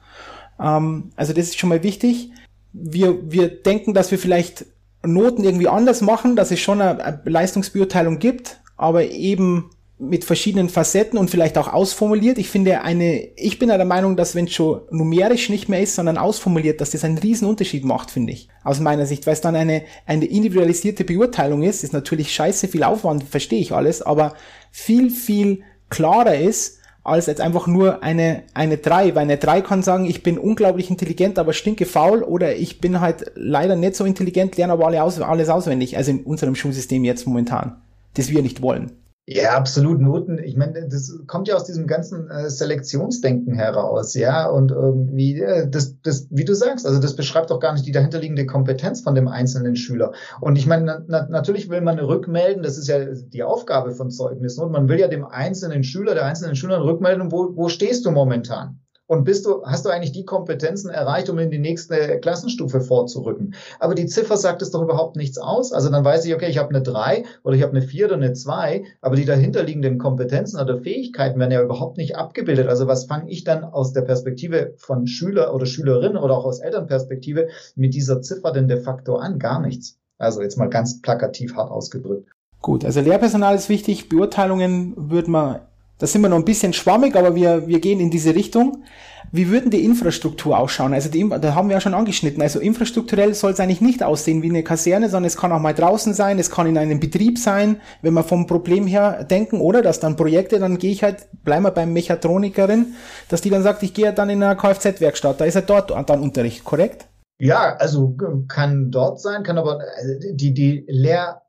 Ähm, also das ist schon mal wichtig. Wir, wir denken, dass wir vielleicht Noten irgendwie anders machen, dass es schon eine, eine Leistungsbeurteilung gibt, aber eben mit verschiedenen Facetten und vielleicht auch ausformuliert. Ich finde eine, ich bin der Meinung, dass wenn es schon numerisch nicht mehr ist, sondern ausformuliert, dass das einen riesen Unterschied macht, finde ich. Aus meiner Sicht, weil es dann eine, eine individualisierte Beurteilung ist, ist natürlich scheiße viel Aufwand, verstehe ich alles, aber viel, viel klarer ist, als jetzt einfach nur eine, eine 3, weil eine 3 kann sagen, ich bin unglaublich intelligent, aber stinke faul oder ich bin halt leider nicht so intelligent, lerne aber alle aus, alles auswendig, also in unserem Schulsystem jetzt momentan, das wir nicht wollen. Ja, absolut Noten. Ich meine, das kommt ja aus diesem ganzen äh, Selektionsdenken heraus, ja. Und irgendwie, äh, das, das, wie du sagst, also das beschreibt doch gar nicht die dahinterliegende Kompetenz von dem einzelnen Schüler. Und ich meine, na, natürlich will man rückmelden, das ist ja die Aufgabe von Zeugnissen. Und man will ja dem einzelnen Schüler, der einzelnen Schülerin rückmelden, wo, wo stehst du momentan? Und bist du, hast du eigentlich die Kompetenzen erreicht, um in die nächste Klassenstufe vorzurücken? Aber die Ziffer sagt es doch überhaupt nichts aus. Also dann weiß ich, okay, ich habe eine drei oder ich habe eine vier oder eine zwei, aber die dahinterliegenden Kompetenzen oder Fähigkeiten werden ja überhaupt nicht abgebildet. Also was fange ich dann aus der Perspektive von Schüler oder Schülerin oder auch aus Elternperspektive mit dieser Ziffer denn de facto an? Gar nichts. Also jetzt mal ganz plakativ hart ausgedrückt. Gut, also Lehrpersonal ist wichtig, Beurteilungen würde man da sind wir noch ein bisschen schwammig, aber wir, wir gehen in diese Richtung. Wie würden die Infrastruktur ausschauen? Also die, da haben wir ja schon angeschnitten. Also infrastrukturell soll es eigentlich nicht aussehen wie eine Kaserne, sondern es kann auch mal draußen sein, es kann in einem Betrieb sein, wenn wir vom Problem her denken, oder dass dann Projekte, dann gehe ich halt, bleiben wir beim Mechatronikerin, dass die dann sagt, ich gehe dann in eine Kfz-Werkstatt, da ist er dort dann Unterricht, korrekt? Ja, also kann dort sein, kann aber äh, die, die Lehr-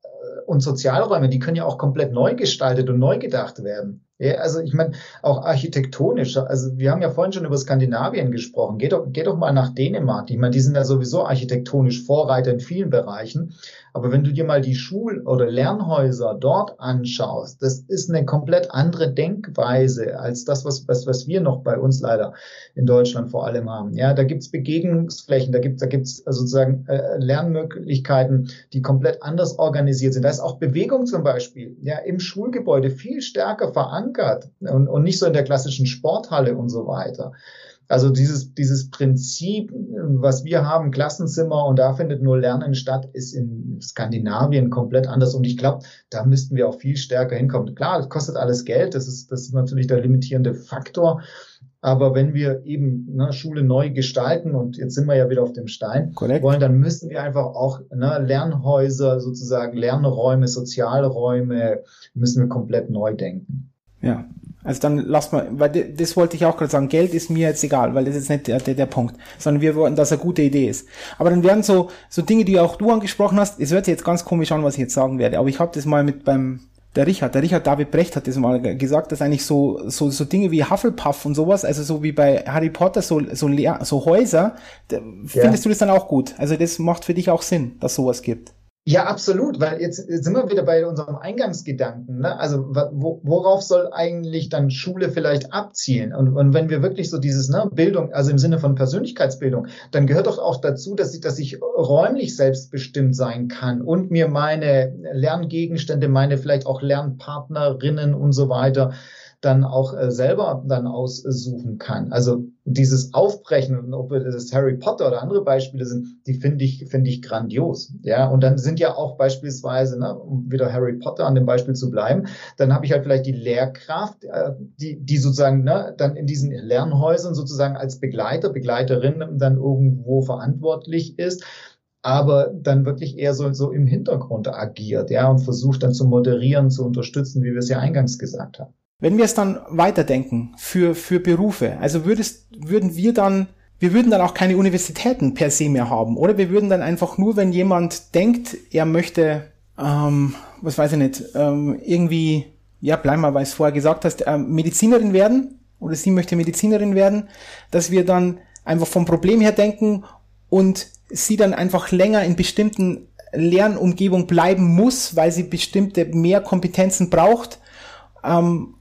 und Sozialräume, die können ja auch komplett neu gestaltet und neu gedacht werden. Ja, also ich meine, auch architektonisch, also wir haben ja vorhin schon über Skandinavien gesprochen. Geht doch, geht doch mal nach Dänemark. Ich meine, die sind ja sowieso architektonisch Vorreiter in vielen Bereichen. Aber wenn du dir mal die Schul- oder Lernhäuser dort anschaust, das ist eine komplett andere Denkweise als das, was, was, was wir noch bei uns leider in Deutschland vor allem haben. Ja, da gibt's Begegnungsflächen, da gibt's da gibt's also sozusagen äh, Lernmöglichkeiten, die komplett anders organisiert sind. Da ist auch Bewegung zum Beispiel ja im Schulgebäude viel stärker verankert und, und nicht so in der klassischen Sporthalle und so weiter. Also dieses, dieses Prinzip, was wir haben, Klassenzimmer und da findet nur Lernen statt, ist in Skandinavien komplett anders. Und ich glaube, da müssten wir auch viel stärker hinkommen. Klar, es kostet alles Geld, das ist, das ist natürlich der limitierende Faktor. Aber wenn wir eben ne, Schule neu gestalten, und jetzt sind wir ja wieder auf dem Stein, Correct. wollen, dann müssen wir einfach auch ne, Lernhäuser, sozusagen Lernräume, Sozialräume, müssen wir komplett neu denken. Ja, also dann lass mal, weil das wollte ich auch gerade sagen, Geld ist mir jetzt egal, weil das ist nicht der, der, der Punkt, sondern wir wollen, dass eine gute Idee ist. Aber dann werden so, so Dinge, die auch du angesprochen hast, es hört sich jetzt ganz komisch an, was ich jetzt sagen werde, aber ich habe das mal mit beim, der Richard, der Richard David Brecht hat das mal gesagt, dass eigentlich so, so, so Dinge wie Hufflepuff und sowas, also so wie bei Harry Potter, so, so, so Häuser, findest ja. du das dann auch gut? Also das macht für dich auch Sinn, dass sowas gibt. Ja, absolut, weil jetzt sind wir wieder bei unserem Eingangsgedanken. Ne? Also wo, worauf soll eigentlich dann Schule vielleicht abzielen? Und, und wenn wir wirklich so dieses ne, Bildung, also im Sinne von Persönlichkeitsbildung, dann gehört doch auch dazu, dass ich, dass ich räumlich selbstbestimmt sein kann und mir meine Lerngegenstände, meine vielleicht auch Lernpartnerinnen und so weiter dann auch äh, selber dann aussuchen kann. Also dieses Aufbrechen, ob das Harry Potter oder andere Beispiele sind, die finde ich, finde ich grandios. Ja, und dann sind ja auch beispielsweise, ne, um wieder Harry Potter an dem Beispiel zu bleiben, dann habe ich halt vielleicht die Lehrkraft, äh, die, die sozusagen ne, dann in diesen Lernhäusern sozusagen als Begleiter, Begleiterin dann irgendwo verantwortlich ist aber dann wirklich eher so, so im Hintergrund agiert, ja, und versucht dann zu moderieren, zu unterstützen, wie wir es ja eingangs gesagt haben. Wenn wir es dann weiterdenken für, für Berufe, also würdest, würden wir dann, wir würden dann auch keine Universitäten per se mehr haben, oder? Wir würden dann einfach nur, wenn jemand denkt, er möchte, ähm, was weiß ich nicht, ähm, irgendwie, ja, bleib mal, weil es vorher gesagt hast, ähm, Medizinerin werden, oder sie möchte Medizinerin werden, dass wir dann einfach vom Problem her denken und sie dann einfach länger in bestimmten Lernumgebung bleiben muss, weil sie bestimmte mehr Kompetenzen braucht, ähm,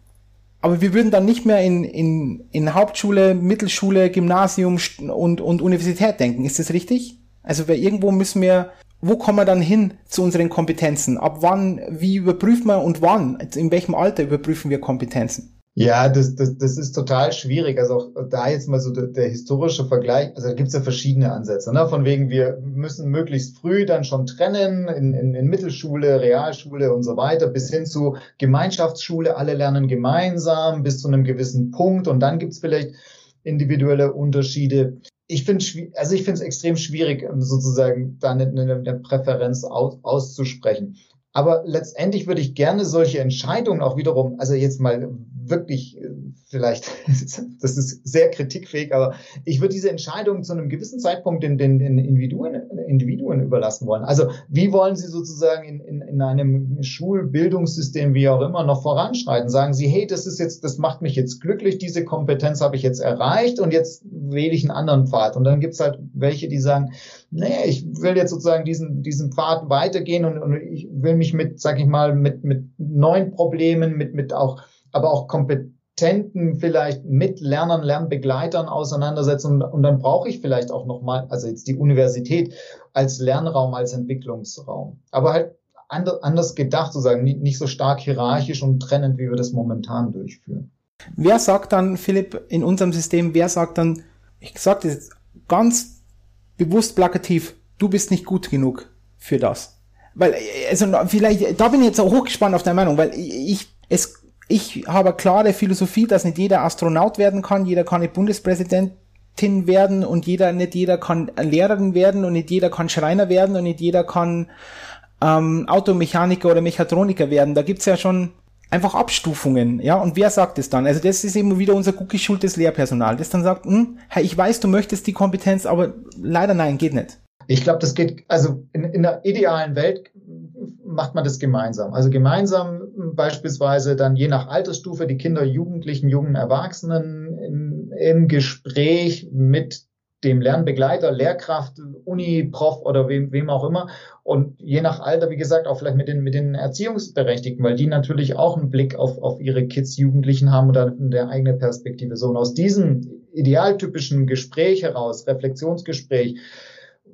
aber wir würden dann nicht mehr in, in, in Hauptschule, Mittelschule, Gymnasium und, und Universität denken. Ist das richtig? Also wir irgendwo müssen wir, wo kommen wir dann hin zu unseren Kompetenzen? Ab wann, wie überprüfen wir und wann? In welchem Alter überprüfen wir Kompetenzen? Ja, das, das, das ist total schwierig. Also auch da jetzt mal so der, der historische Vergleich, also da gibt's ja verschiedene Ansätze. Ne? Von wegen, wir müssen möglichst früh dann schon trennen, in, in, in Mittelschule, Realschule und so weiter, bis hin zu Gemeinschaftsschule, alle lernen gemeinsam bis zu einem gewissen Punkt und dann gibt's vielleicht individuelle Unterschiede. Ich finde also ich finde es extrem schwierig, sozusagen da eine, eine Präferenz aus, auszusprechen. Aber letztendlich würde ich gerne solche Entscheidungen auch wiederum, also jetzt mal wirklich äh, vielleicht, das ist sehr kritikfähig, aber ich würde diese Entscheidung zu einem gewissen Zeitpunkt den, den, den Individuen, Individuen überlassen wollen. Also wie wollen Sie sozusagen in, in, in einem Schulbildungssystem, wie auch immer, noch voranschreiten? Sagen Sie, hey, das ist jetzt, das macht mich jetzt glücklich, diese Kompetenz habe ich jetzt erreicht und jetzt wähle ich einen anderen Pfad. Und dann gibt's halt welche, die sagen, nee, ich will jetzt sozusagen diesen, diesen Pfad weitergehen und, und ich will mich mit, sag ich mal, mit, mit neuen Problemen, mit, mit auch aber auch kompetenten vielleicht mit Lernern, Lernbegleitern auseinandersetzen und, dann brauche ich vielleicht auch nochmal, also jetzt die Universität als Lernraum, als Entwicklungsraum. Aber halt anders gedacht sozusagen, nicht, nicht so stark hierarchisch und trennend, wie wir das momentan durchführen. Wer sagt dann, Philipp, in unserem System, wer sagt dann, ich sage das jetzt ganz bewusst plakativ, du bist nicht gut genug für das. Weil, also vielleicht, da bin ich jetzt auch hochgespannt auf deine Meinung, weil ich, es ich habe klare Philosophie, dass nicht jeder Astronaut werden kann, jeder kann nicht Bundespräsidentin werden und jeder, nicht jeder kann Lehrerin werden und nicht jeder kann Schreiner werden und nicht jeder kann ähm, Automechaniker oder Mechatroniker werden. Da gibt's ja schon einfach Abstufungen, ja, und wer sagt es dann? Also das ist eben wieder unser gut geschultes Lehrpersonal, das dann sagt, hm, hey, ich weiß, du möchtest die Kompetenz, aber leider nein, geht nicht. Ich glaube, das geht, also in, in der idealen Welt macht man das gemeinsam. Also gemeinsam beispielsweise dann je nach Altersstufe die Kinder, Jugendlichen, jungen Erwachsenen im, im Gespräch mit dem Lernbegleiter, Lehrkraft, Uni, Prof oder wem, wem auch immer. Und je nach Alter, wie gesagt, auch vielleicht mit den, mit den Erziehungsberechtigten, weil die natürlich auch einen Blick auf, auf ihre Kids, Jugendlichen haben oder der eigene Perspektive. So, und aus diesem idealtypischen Gespräch heraus, Reflexionsgespräch,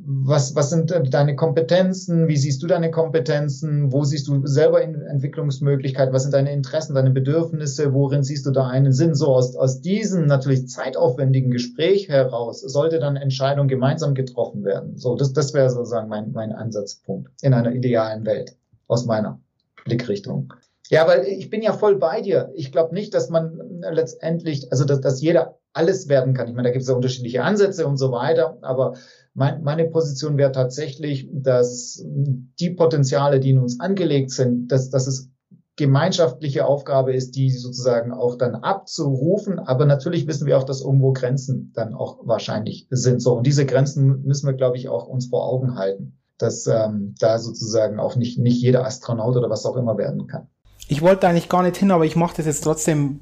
was, was sind deine Kompetenzen? Wie siehst du deine Kompetenzen? Wo siehst du selber Entwicklungsmöglichkeiten? Was sind deine Interessen, deine Bedürfnisse? Worin siehst du da einen Sinn? So aus, aus diesem natürlich zeitaufwendigen Gespräch heraus sollte dann Entscheidung gemeinsam getroffen werden. So, das, das wäre sozusagen mein, mein Ansatzpunkt in einer idealen Welt aus meiner Blickrichtung. Ja, weil ich bin ja voll bei dir. Ich glaube nicht, dass man letztendlich, also dass, dass jeder alles werden kann. Ich meine, da gibt es ja unterschiedliche Ansätze und so weiter, aber mein, meine Position wäre tatsächlich, dass die Potenziale, die in uns angelegt sind, dass, dass es gemeinschaftliche Aufgabe ist, die sozusagen auch dann abzurufen. Aber natürlich wissen wir auch, dass irgendwo Grenzen dann auch wahrscheinlich sind. So und diese Grenzen müssen wir, glaube ich, auch uns vor Augen halten, dass ähm, da sozusagen auch nicht nicht jeder Astronaut oder was auch immer werden kann. Ich wollte eigentlich gar nicht hin, aber ich mache das jetzt trotzdem.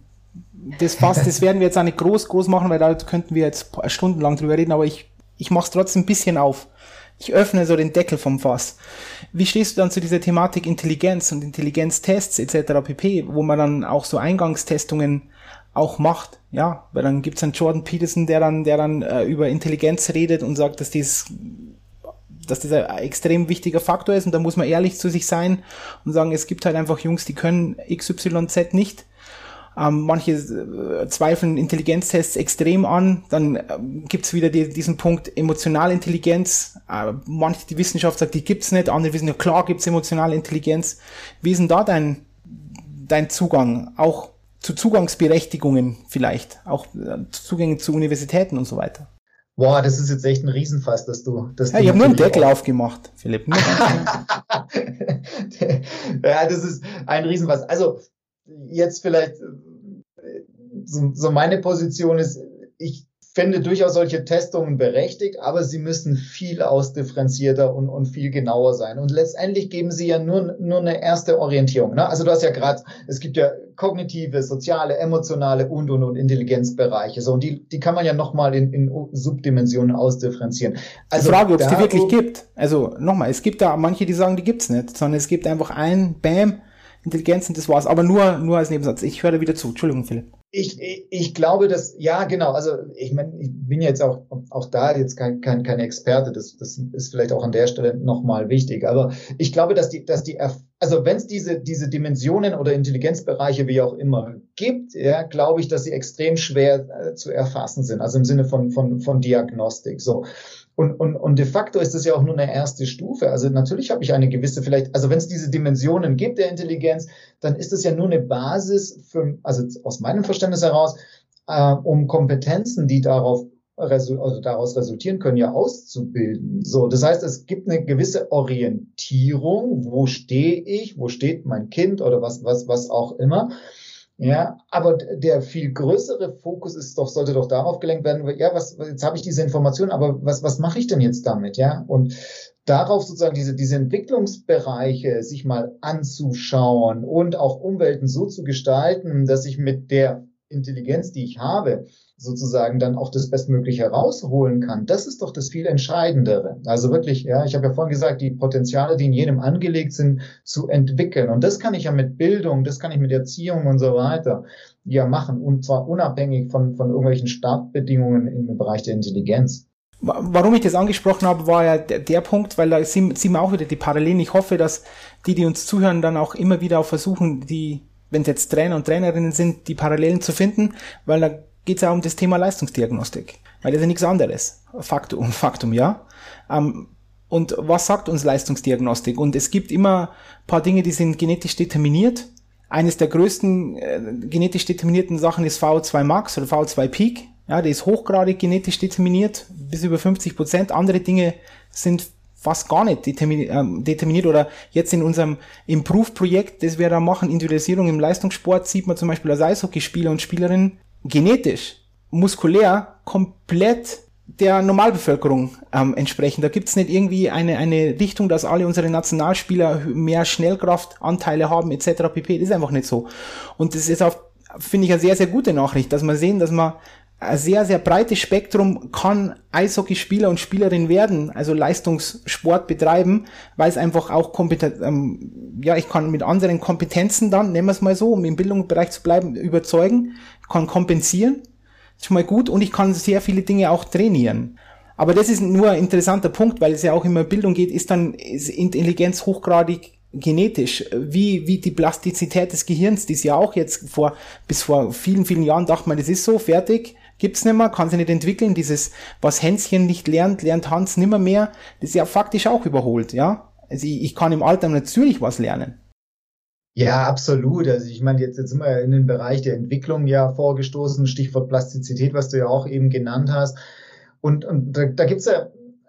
Das Fass, das werden wir jetzt auch nicht groß groß machen, weil da könnten wir jetzt stundenlang drüber reden. Aber ich ich mache es trotzdem ein bisschen auf. Ich öffne so den Deckel vom Fass. Wie stehst du dann zu dieser Thematik Intelligenz und Intelligenztests etc. pp, wo man dann auch so Eingangstestungen auch macht, ja, weil dann gibt's einen Jordan Peterson, der dann, der dann äh, über Intelligenz redet und sagt, dass dies dass das ein extrem wichtiger Faktor ist und da muss man ehrlich zu sich sein und sagen, es gibt halt einfach Jungs, die können XYZ nicht ähm, manche äh, zweifeln Intelligenztests extrem an. Dann äh, gibt's wieder die, diesen Punkt emotionale Intelligenz. Äh, manche, die Wissenschaft sagt, die gibt's nicht. Andere wissen ja, klar gibt's emotionale Intelligenz. Wie ist denn da dein, dein Zugang? Auch zu Zugangsberechtigungen vielleicht. Auch äh, Zugänge zu Universitäten und so weiter. Boah, das ist jetzt echt ein Riesenfass, dass du. Dass ja, ich habe nur einen Deckel aufgemacht, Philipp. ja, das ist ein Riesenfass. Also jetzt vielleicht so, so meine Position ist, ich finde durchaus solche Testungen berechtigt, aber sie müssen viel ausdifferenzierter und, und viel genauer sein. Und letztendlich geben sie ja nur, nur eine erste Orientierung. Ne? Also du hast ja gerade, es gibt ja kognitive, soziale, emotionale und und und Intelligenzbereiche. So, und die, die kann man ja nochmal in, in Subdimensionen ausdifferenzieren. Also die Frage, ob es die wirklich gibt. Also nochmal, es gibt da manche, die sagen, die gibt's nicht, sondern es gibt einfach ein, Bam, Intelligenz und das war's. Aber nur, nur als Nebensatz. Ich höre da wieder zu. Entschuldigung, Philipp. Ich, ich, glaube, dass, ja, genau. Also, ich meine, ich bin jetzt auch, auch da jetzt kein, kein, kein Experte. Das, das ist vielleicht auch an der Stelle nochmal wichtig. Aber ich glaube, dass die, dass die, also wenn es diese, diese Dimensionen oder Intelligenzbereiche, wie auch immer, gibt, ja, glaube ich, dass sie extrem schwer äh, zu erfassen sind, also im Sinne von, von, von Diagnostik. So. Und, und, und de facto ist das ja auch nur eine erste Stufe. Also natürlich habe ich eine gewisse, vielleicht, also wenn es diese Dimensionen gibt der Intelligenz, dann ist es ja nur eine Basis für, also aus meinem Verständnis heraus, äh, um Kompetenzen, die darauf also daraus resultieren können, ja auszubilden. So, das heißt, es gibt eine gewisse Orientierung, wo stehe ich, wo steht mein Kind oder was, was, was auch immer. Ja, aber der viel größere Fokus ist doch, sollte doch darauf gelenkt werden, ja, was, jetzt habe ich diese Information, aber was, was mache ich denn jetzt damit, ja? Und darauf sozusagen diese, diese Entwicklungsbereiche sich mal anzuschauen und auch Umwelten so zu gestalten, dass ich mit der Intelligenz, die ich habe, sozusagen dann auch das Bestmögliche herausholen kann, das ist doch das viel Entscheidendere. Also wirklich, ja, ich habe ja vorhin gesagt, die Potenziale, die in jedem angelegt sind, zu entwickeln. Und das kann ich ja mit Bildung, das kann ich mit Erziehung und so weiter ja machen. Und zwar unabhängig von, von irgendwelchen Startbedingungen im Bereich der Intelligenz. Warum ich das angesprochen habe, war ja der, der Punkt, weil da sehen, sehen wir auch wieder die Parallelen. Ich hoffe, dass die, die uns zuhören, dann auch immer wieder auch versuchen, die, wenn es jetzt Trainer und Trainerinnen sind, die Parallelen zu finden, weil da geht es ja um das Thema Leistungsdiagnostik. Weil das ist ja nichts anderes. Faktum, Faktum, ja. Ähm, und was sagt uns Leistungsdiagnostik? Und es gibt immer paar Dinge, die sind genetisch determiniert. Eines der größten äh, genetisch determinierten Sachen ist VO2 Max oder VO2 Peak. Ja, der ist hochgradig genetisch determiniert, bis über 50 Prozent. Andere Dinge sind fast gar nicht determiniert, ähm, determiniert oder jetzt in unserem Improve-Projekt, das wir da machen, Individualisierung im Leistungssport, sieht man zum Beispiel als Eishockeyspieler und Spielerinnen, genetisch, muskulär komplett der Normalbevölkerung ähm, entsprechen. Da gibt's nicht irgendwie eine, eine Richtung, dass alle unsere Nationalspieler mehr Schnellkraftanteile haben etc. pp. Das ist einfach nicht so. Und das ist auch, finde ich, eine sehr, sehr gute Nachricht, dass wir sehen, dass man sehr, sehr breites Spektrum kann Eishockeyspieler und Spielerin werden, also Leistungssport betreiben, weil es einfach auch kompetent, ähm, ja, ich kann mit anderen Kompetenzen dann, nehmen wir es mal so, um im Bildungsbereich zu bleiben, überzeugen, kann kompensieren, ist schon mal gut und ich kann sehr viele Dinge auch trainieren. Aber das ist nur ein interessanter Punkt, weil es ja auch immer Bildung geht, ist dann ist Intelligenz hochgradig genetisch, wie, wie die Plastizität des Gehirns, die ist ja auch jetzt vor, bis vor vielen, vielen Jahren dachte man, das ist so, fertig, gibt's nicht mehr, kann sich nicht entwickeln. Dieses, was Hänschen nicht lernt, lernt Hans nimmer mehr. Das ist ja faktisch auch überholt, ja. Also ich, ich kann im Alter natürlich was lernen. Ja, absolut. Also ich meine, jetzt, jetzt sind wir in den Bereich der Entwicklung ja vorgestoßen, Stichwort Plastizität, was du ja auch eben genannt hast. Und, und da, da gibt's ja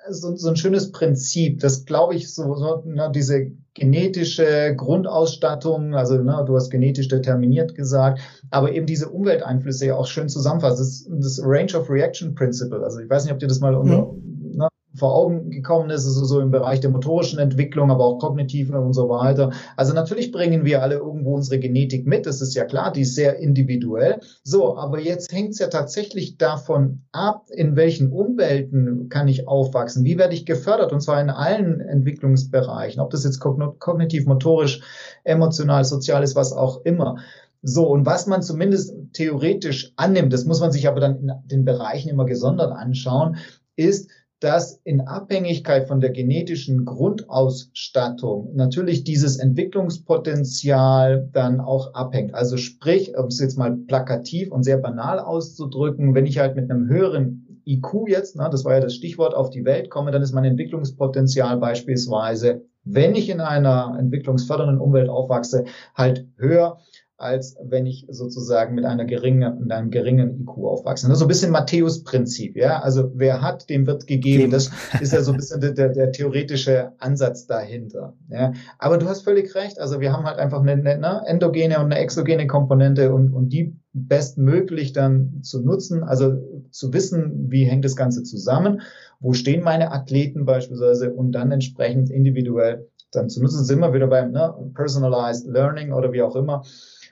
so, so ein schönes Prinzip, das glaube ich, so, so na, diese genetische Grundausstattung, also na, du hast genetisch determiniert gesagt, aber eben diese Umwelteinflüsse ja auch schön zusammenfasst. Das, das Range of Reaction Principle. Also ich weiß nicht, ob dir das mal unter, mhm. na, vor Augen gekommen ist, also so im Bereich der motorischen Entwicklung, aber auch kognitiven und so weiter. Also natürlich bringen wir alle irgendwo unsere Genetik mit, das ist ja klar, die ist sehr individuell. So, aber jetzt hängt es ja tatsächlich davon ab, in welchen Umwelten kann ich aufwachsen, wie werde ich gefördert und zwar in allen Entwicklungsbereichen, ob das jetzt kognitiv, motorisch, emotional, sozial ist, was auch immer. So, und was man zumindest theoretisch annimmt, das muss man sich aber dann in den Bereichen immer gesondert anschauen, ist, dass in Abhängigkeit von der genetischen Grundausstattung natürlich dieses Entwicklungspotenzial dann auch abhängt. Also sprich, um es jetzt mal plakativ und sehr banal auszudrücken, wenn ich halt mit einem höheren IQ jetzt, ne, das war ja das Stichwort, auf die Welt komme, dann ist mein Entwicklungspotenzial beispielsweise, wenn ich in einer entwicklungsfördernden Umwelt aufwachse, halt höher als wenn ich sozusagen mit einer geringen, mit einem geringen IQ aufwachse. Das ist so ein bisschen Matthäus-Prinzip, ja. Also wer hat, dem wird gegeben. Das ist ja so ein bisschen der, der, theoretische Ansatz dahinter. Ja. Aber du hast völlig recht. Also wir haben halt einfach eine, eine endogene und eine exogene Komponente und, und die bestmöglich dann zu nutzen, also zu wissen, wie hängt das Ganze zusammen, wo stehen meine Athleten beispielsweise und dann entsprechend individuell dann zu nutzen. Sind wir wieder beim ne, Personalized Learning oder wie auch immer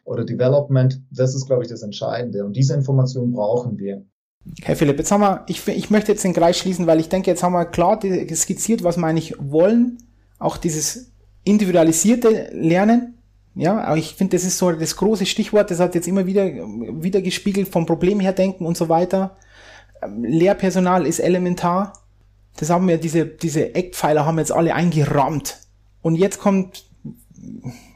oder Development. Das ist, glaube ich, das Entscheidende. Und diese Information brauchen wir. Herr Philipp, jetzt haben wir, ich, ich möchte jetzt den Kreis schließen, weil ich denke, jetzt haben wir klar skizziert, was wir eigentlich wollen. Auch dieses individualisierte Lernen. Ja, aber ich finde, das ist so das große Stichwort, das hat jetzt immer wieder, wieder gespiegelt vom Problem her denken und so weiter. Lehrpersonal ist elementar. Das haben wir, diese, diese Eckpfeiler haben jetzt alle eingerammt. Und jetzt kommt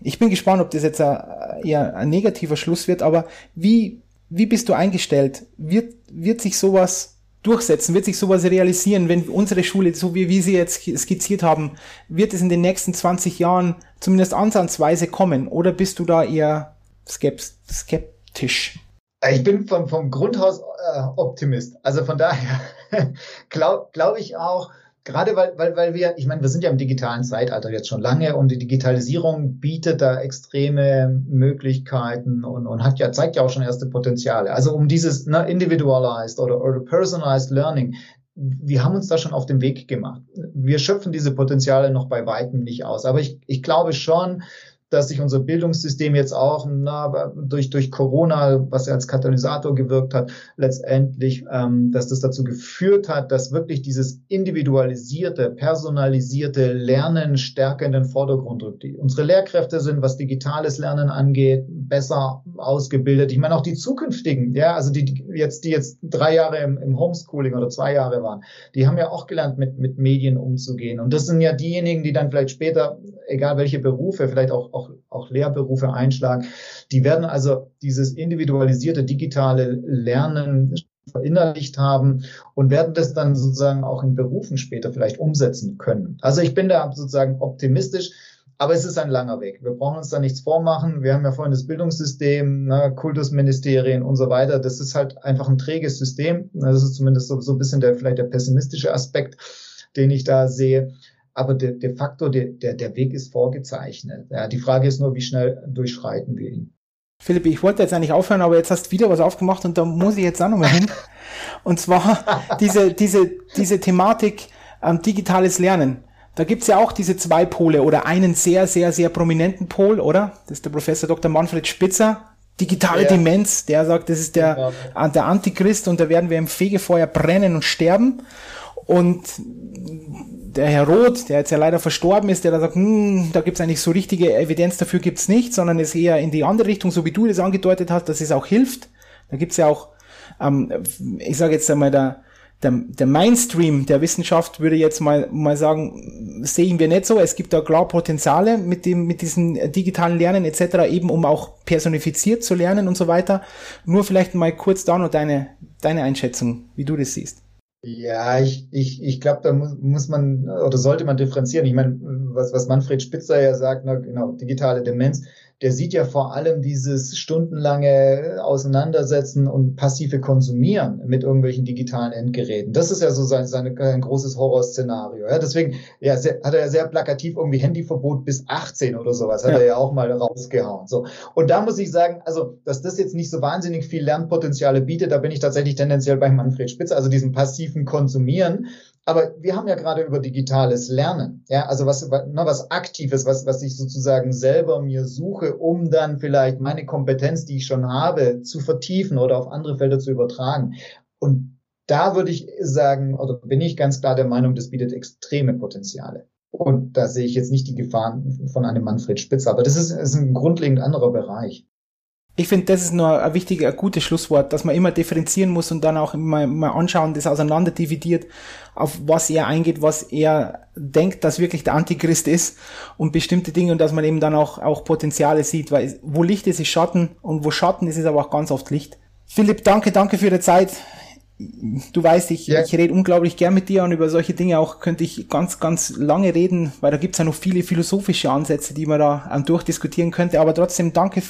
ich bin gespannt, ob das jetzt eher ein negativer Schluss wird, aber wie, wie bist du eingestellt? Wird, wird sich sowas durchsetzen? Wird sich sowas realisieren, wenn unsere Schule, so wie wir sie jetzt skizziert haben, wird es in den nächsten 20 Jahren zumindest ansatzweise kommen? Oder bist du da eher skeptisch? Ich bin vom, vom Grundhaus äh, Optimist. Also von daher glaube glaub ich auch, gerade weil, weil, weil wir, ich meine, wir sind ja im digitalen Zeitalter jetzt schon lange und die Digitalisierung bietet da extreme Möglichkeiten und, und hat ja, zeigt ja auch schon erste Potenziale. Also um dieses ne, individualized oder, oder personalized learning, wir haben uns da schon auf den Weg gemacht. Wir schöpfen diese Potenziale noch bei weitem nicht aus. Aber ich, ich glaube schon, dass sich unser Bildungssystem jetzt auch na, durch, durch Corona, was ja als Katalysator gewirkt hat, letztendlich, ähm, dass das dazu geführt hat, dass wirklich dieses individualisierte, personalisierte Lernen stärker in den Vordergrund rückt. Unsere Lehrkräfte sind, was digitales Lernen angeht, besser ausgebildet. Ich meine auch die zukünftigen, ja, also die, die jetzt, die jetzt drei Jahre im, im Homeschooling oder zwei Jahre waren, die haben ja auch gelernt, mit, mit Medien umzugehen. Und das sind ja diejenigen, die dann vielleicht später, egal welche Berufe, vielleicht auch, auch auch, Lehrberufe einschlagen. Die werden also dieses individualisierte digitale Lernen verinnerlicht haben und werden das dann sozusagen auch in Berufen später vielleicht umsetzen können. Also ich bin da sozusagen optimistisch. Aber es ist ein langer Weg. Wir brauchen uns da nichts vormachen. Wir haben ja vorhin das Bildungssystem, ne, Kultusministerien und so weiter. Das ist halt einfach ein träges System. Das ist zumindest so, so ein bisschen der, vielleicht der pessimistische Aspekt, den ich da sehe aber de, de facto der, der, der Weg ist vorgezeichnet. Ja, die Frage ist nur, wie schnell durchschreiten wir ihn. Philipp, ich wollte jetzt eigentlich aufhören, aber jetzt hast du wieder was aufgemacht und da muss ich jetzt auch nochmal hin. Und zwar diese, diese, diese Thematik ähm, digitales Lernen. Da gibt's ja auch diese zwei Pole oder einen sehr, sehr, sehr prominenten Pol, oder? Das ist der Professor Dr. Manfred Spitzer, digitale ja. Demenz, der sagt, das ist der, genau. der Antichrist und da werden wir im Fegefeuer brennen und sterben. Und der Herr Roth, der jetzt ja leider verstorben ist, der da sagt, hm, da gibt's eigentlich so richtige Evidenz dafür gibt's nicht, sondern es eher in die andere Richtung, so wie du das angedeutet hast, dass es auch hilft. Da gibt's ja auch, ähm, ich sage jetzt einmal, der, der, der Mainstream der Wissenschaft würde jetzt mal, mal sagen, sehen wir nicht so. Es gibt da klar Potenziale mit dem, mit diesen digitalen Lernen etc., eben um auch personifiziert zu lernen und so weiter. Nur vielleicht mal kurz da noch deine, deine Einschätzung, wie du das siehst. Ja, ich, ich, ich glaube, da muss, muss man oder sollte man differenzieren. Ich meine, was, was Manfred Spitzer ja sagt, na, genau, digitale Demenz, der sieht ja vor allem dieses stundenlange Auseinandersetzen und passive Konsumieren mit irgendwelchen digitalen Endgeräten. Das ist ja so sein, sein, ein großes Horrorszenario. Ja, deswegen ja, sehr, hat er ja sehr plakativ irgendwie Handyverbot bis 18 oder sowas, hat ja. er ja auch mal rausgehauen. So. Und da muss ich sagen, also, dass das jetzt nicht so wahnsinnig viel Lernpotenziale bietet, da bin ich tatsächlich tendenziell bei Manfred Spitzer, also diesem passiven Konsumieren. Aber wir haben ja gerade über digitales Lernen, ja, also was, ne, was Aktives, was, was ich sozusagen selber mir suche, um dann vielleicht meine Kompetenz, die ich schon habe, zu vertiefen oder auf andere Felder zu übertragen. Und da würde ich sagen, oder bin ich ganz klar der Meinung, das bietet extreme Potenziale. Und da sehe ich jetzt nicht die Gefahren von einem Manfred Spitzer, aber das ist, ist ein grundlegend anderer Bereich. Ich finde, das ist nur ein wichtiges, ein gutes Schlusswort, dass man immer differenzieren muss und dann auch immer mal anschauen, das auseinander dividiert, auf was er eingeht, was er denkt, dass wirklich der Antichrist ist und bestimmte Dinge und dass man eben dann auch, auch Potenziale sieht, weil wo Licht ist, ist Schatten und wo Schatten ist, ist aber auch ganz oft Licht. Philipp, danke, danke für die Zeit. Du weißt, ich, ja. ich rede unglaublich gern mit dir und über solche Dinge auch könnte ich ganz, ganz lange reden, weil da gibt's ja noch viele philosophische Ansätze, die man da ähm, durchdiskutieren könnte. Aber trotzdem danke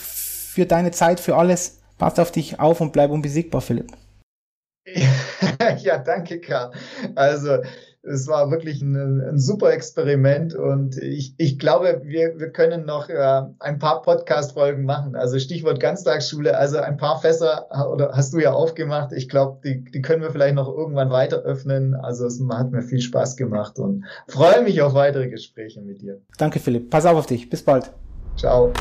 für deine Zeit, für alles. Pass auf dich auf und bleib unbesiegbar, Philipp. ja, danke, Karl. Also, es war wirklich ein, ein, super Experiment und ich, ich glaube, wir, wir können noch äh, ein paar Podcast-Folgen machen. Also Stichwort Ganztagsschule, also ein paar Fässer oder hast du ja aufgemacht. Ich glaube, die, die können wir vielleicht noch irgendwann weiter öffnen. Also es hat mir viel Spaß gemacht und freue mich auf weitere Gespräche mit dir. Danke, Philipp. Pass auf auf dich. Bis bald. Ciao.